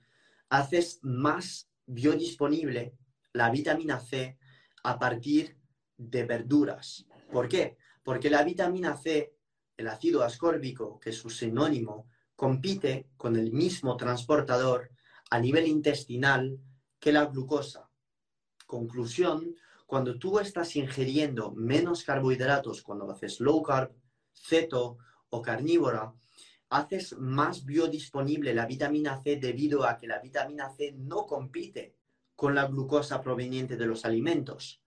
haces más biodisponible la vitamina C a partir de verduras. ¿Por qué? Porque la vitamina C, el ácido ascórbico, que es su sinónimo, compite con el mismo transportador a nivel intestinal que la glucosa. Conclusión, cuando tú estás ingiriendo menos carbohidratos, cuando haces low carb, ceto o carnívora, haces más biodisponible la vitamina C debido a que la vitamina C no compite con la glucosa proveniente de los alimentos.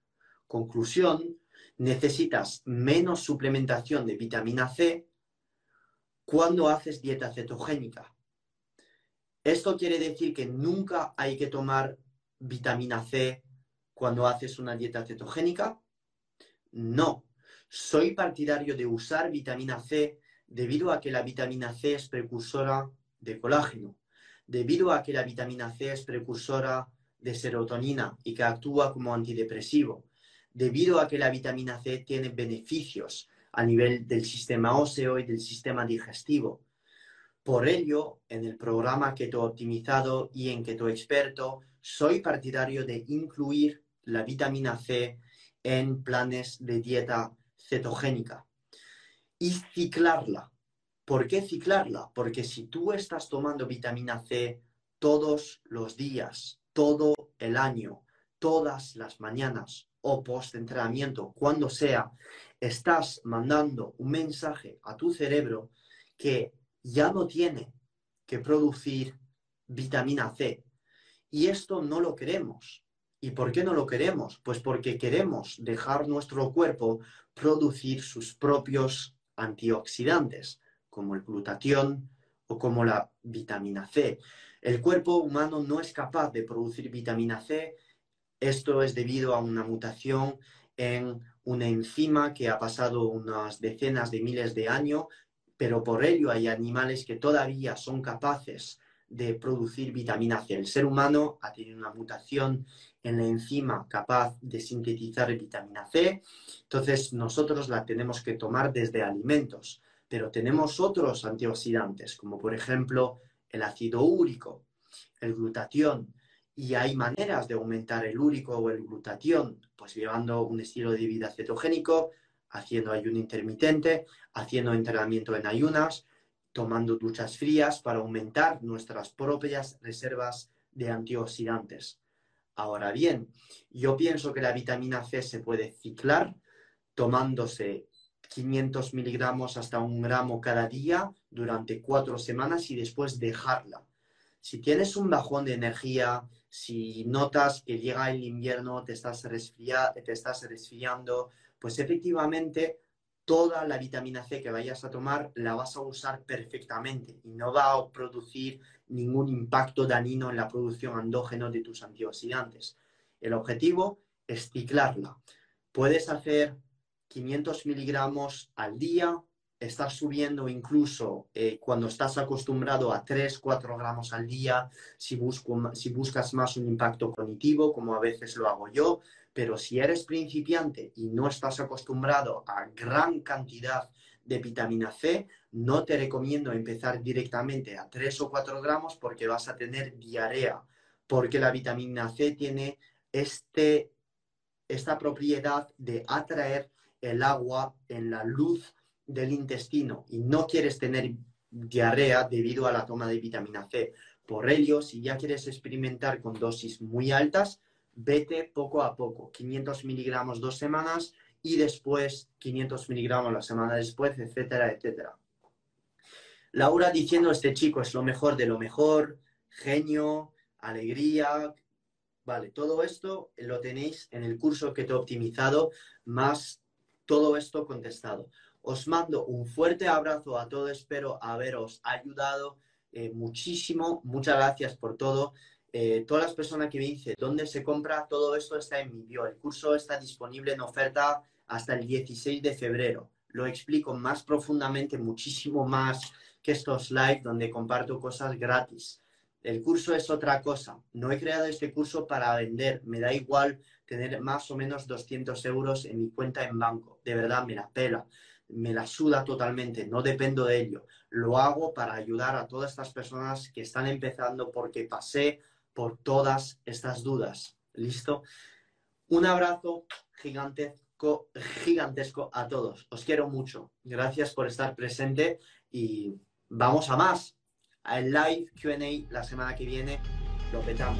Conclusión, necesitas menos suplementación de vitamina C cuando haces dieta cetogénica. Esto quiere decir que nunca hay que tomar vitamina C cuando haces una dieta cetogénica? No. Soy partidario de usar vitamina C debido a que la vitamina C es precursora de colágeno, debido a que la vitamina C es precursora de serotonina y que actúa como antidepresivo, debido a que la vitamina C tiene beneficios a nivel del sistema óseo y del sistema digestivo. Por ello, en el programa Keto Optimizado y en Keto Experto, soy partidario de incluir la vitamina C en planes de dieta cetogénica y ciclarla. ¿Por qué ciclarla? Porque si tú estás tomando vitamina C todos los días, todo el año, todas las mañanas o post entrenamiento, cuando sea, estás mandando un mensaje a tu cerebro que ya no tiene que producir vitamina C. Y esto no lo queremos. ¿Y por qué no lo queremos? Pues porque queremos dejar nuestro cuerpo producir sus propios antioxidantes, como el glutatión o como la vitamina C. El cuerpo humano no es capaz de producir vitamina C. Esto es debido a una mutación en una enzima que ha pasado unas decenas de miles de años, pero por ello hay animales que todavía son capaces de producir vitamina C. El ser humano ha tenido una mutación en la enzima capaz de sintetizar vitamina C, entonces nosotros la tenemos que tomar desde alimentos, pero tenemos otros antioxidantes, como por ejemplo el ácido úrico, el glutatión, y hay maneras de aumentar el úrico o el glutatión, pues llevando un estilo de vida cetogénico, haciendo ayuno intermitente, haciendo entrenamiento en ayunas, tomando duchas frías para aumentar nuestras propias reservas de antioxidantes. Ahora bien, yo pienso que la vitamina C se puede ciclar tomándose 500 miligramos hasta un gramo cada día durante cuatro semanas y después dejarla. Si tienes un bajón de energía, si notas que llega el invierno, te estás, resfriando, pues efectivamente toda la vitamina C que vayas a tomar la vas a usar perfectamente y no va a producir ningún impacto dañino en la producción endógeno de tus antioxidantes. El objetivo es ciclarla. Puedes hacer 500 miligramos al día, estás subiendo incluso eh, cuando estás acostumbrado a 3, 4 gramos al día, si, si buscas más un impacto cognitivo, como a veces lo hago yo, pero si eres principiante y no estás acostumbrado a gran cantidad de vitamina C, no te recomiendo empezar directamente a 3 o 4 gramos porque vas a tener diarrea, porque la vitamina C tiene este, esta propiedad de atraer el agua en la luz del intestino y no quieres tener diarrea debido a la toma de vitamina C. Por ello, si ya quieres experimentar con dosis muy altas, vete poco a poco, 500 miligramos dos semanas y después 500 miligramos la semana después, etcétera, etcétera. Laura diciendo, este chico es lo mejor de lo mejor, genio, alegría. Vale, todo esto lo tenéis en el curso que te he optimizado, más todo esto contestado. Os mando un fuerte abrazo a todos, espero haberos ayudado eh, muchísimo. Muchas gracias por todo. Eh, todas las personas que me dicen dónde se compra, todo esto está en mi bio. El curso está disponible en oferta hasta el 16 de febrero. Lo explico más profundamente, muchísimo más que estos live donde comparto cosas gratis. El curso es otra cosa. No he creado este curso para vender. Me da igual tener más o menos 200 euros en mi cuenta en banco. De verdad, me la pela. Me la suda totalmente. No dependo de ello. Lo hago para ayudar a todas estas personas que están empezando porque pasé por todas estas dudas. ¿Listo? Un abrazo gigantesco, gigantesco a todos. Os quiero mucho. Gracias por estar presente y vamos a más al live QA la semana que viene. Lo petamos.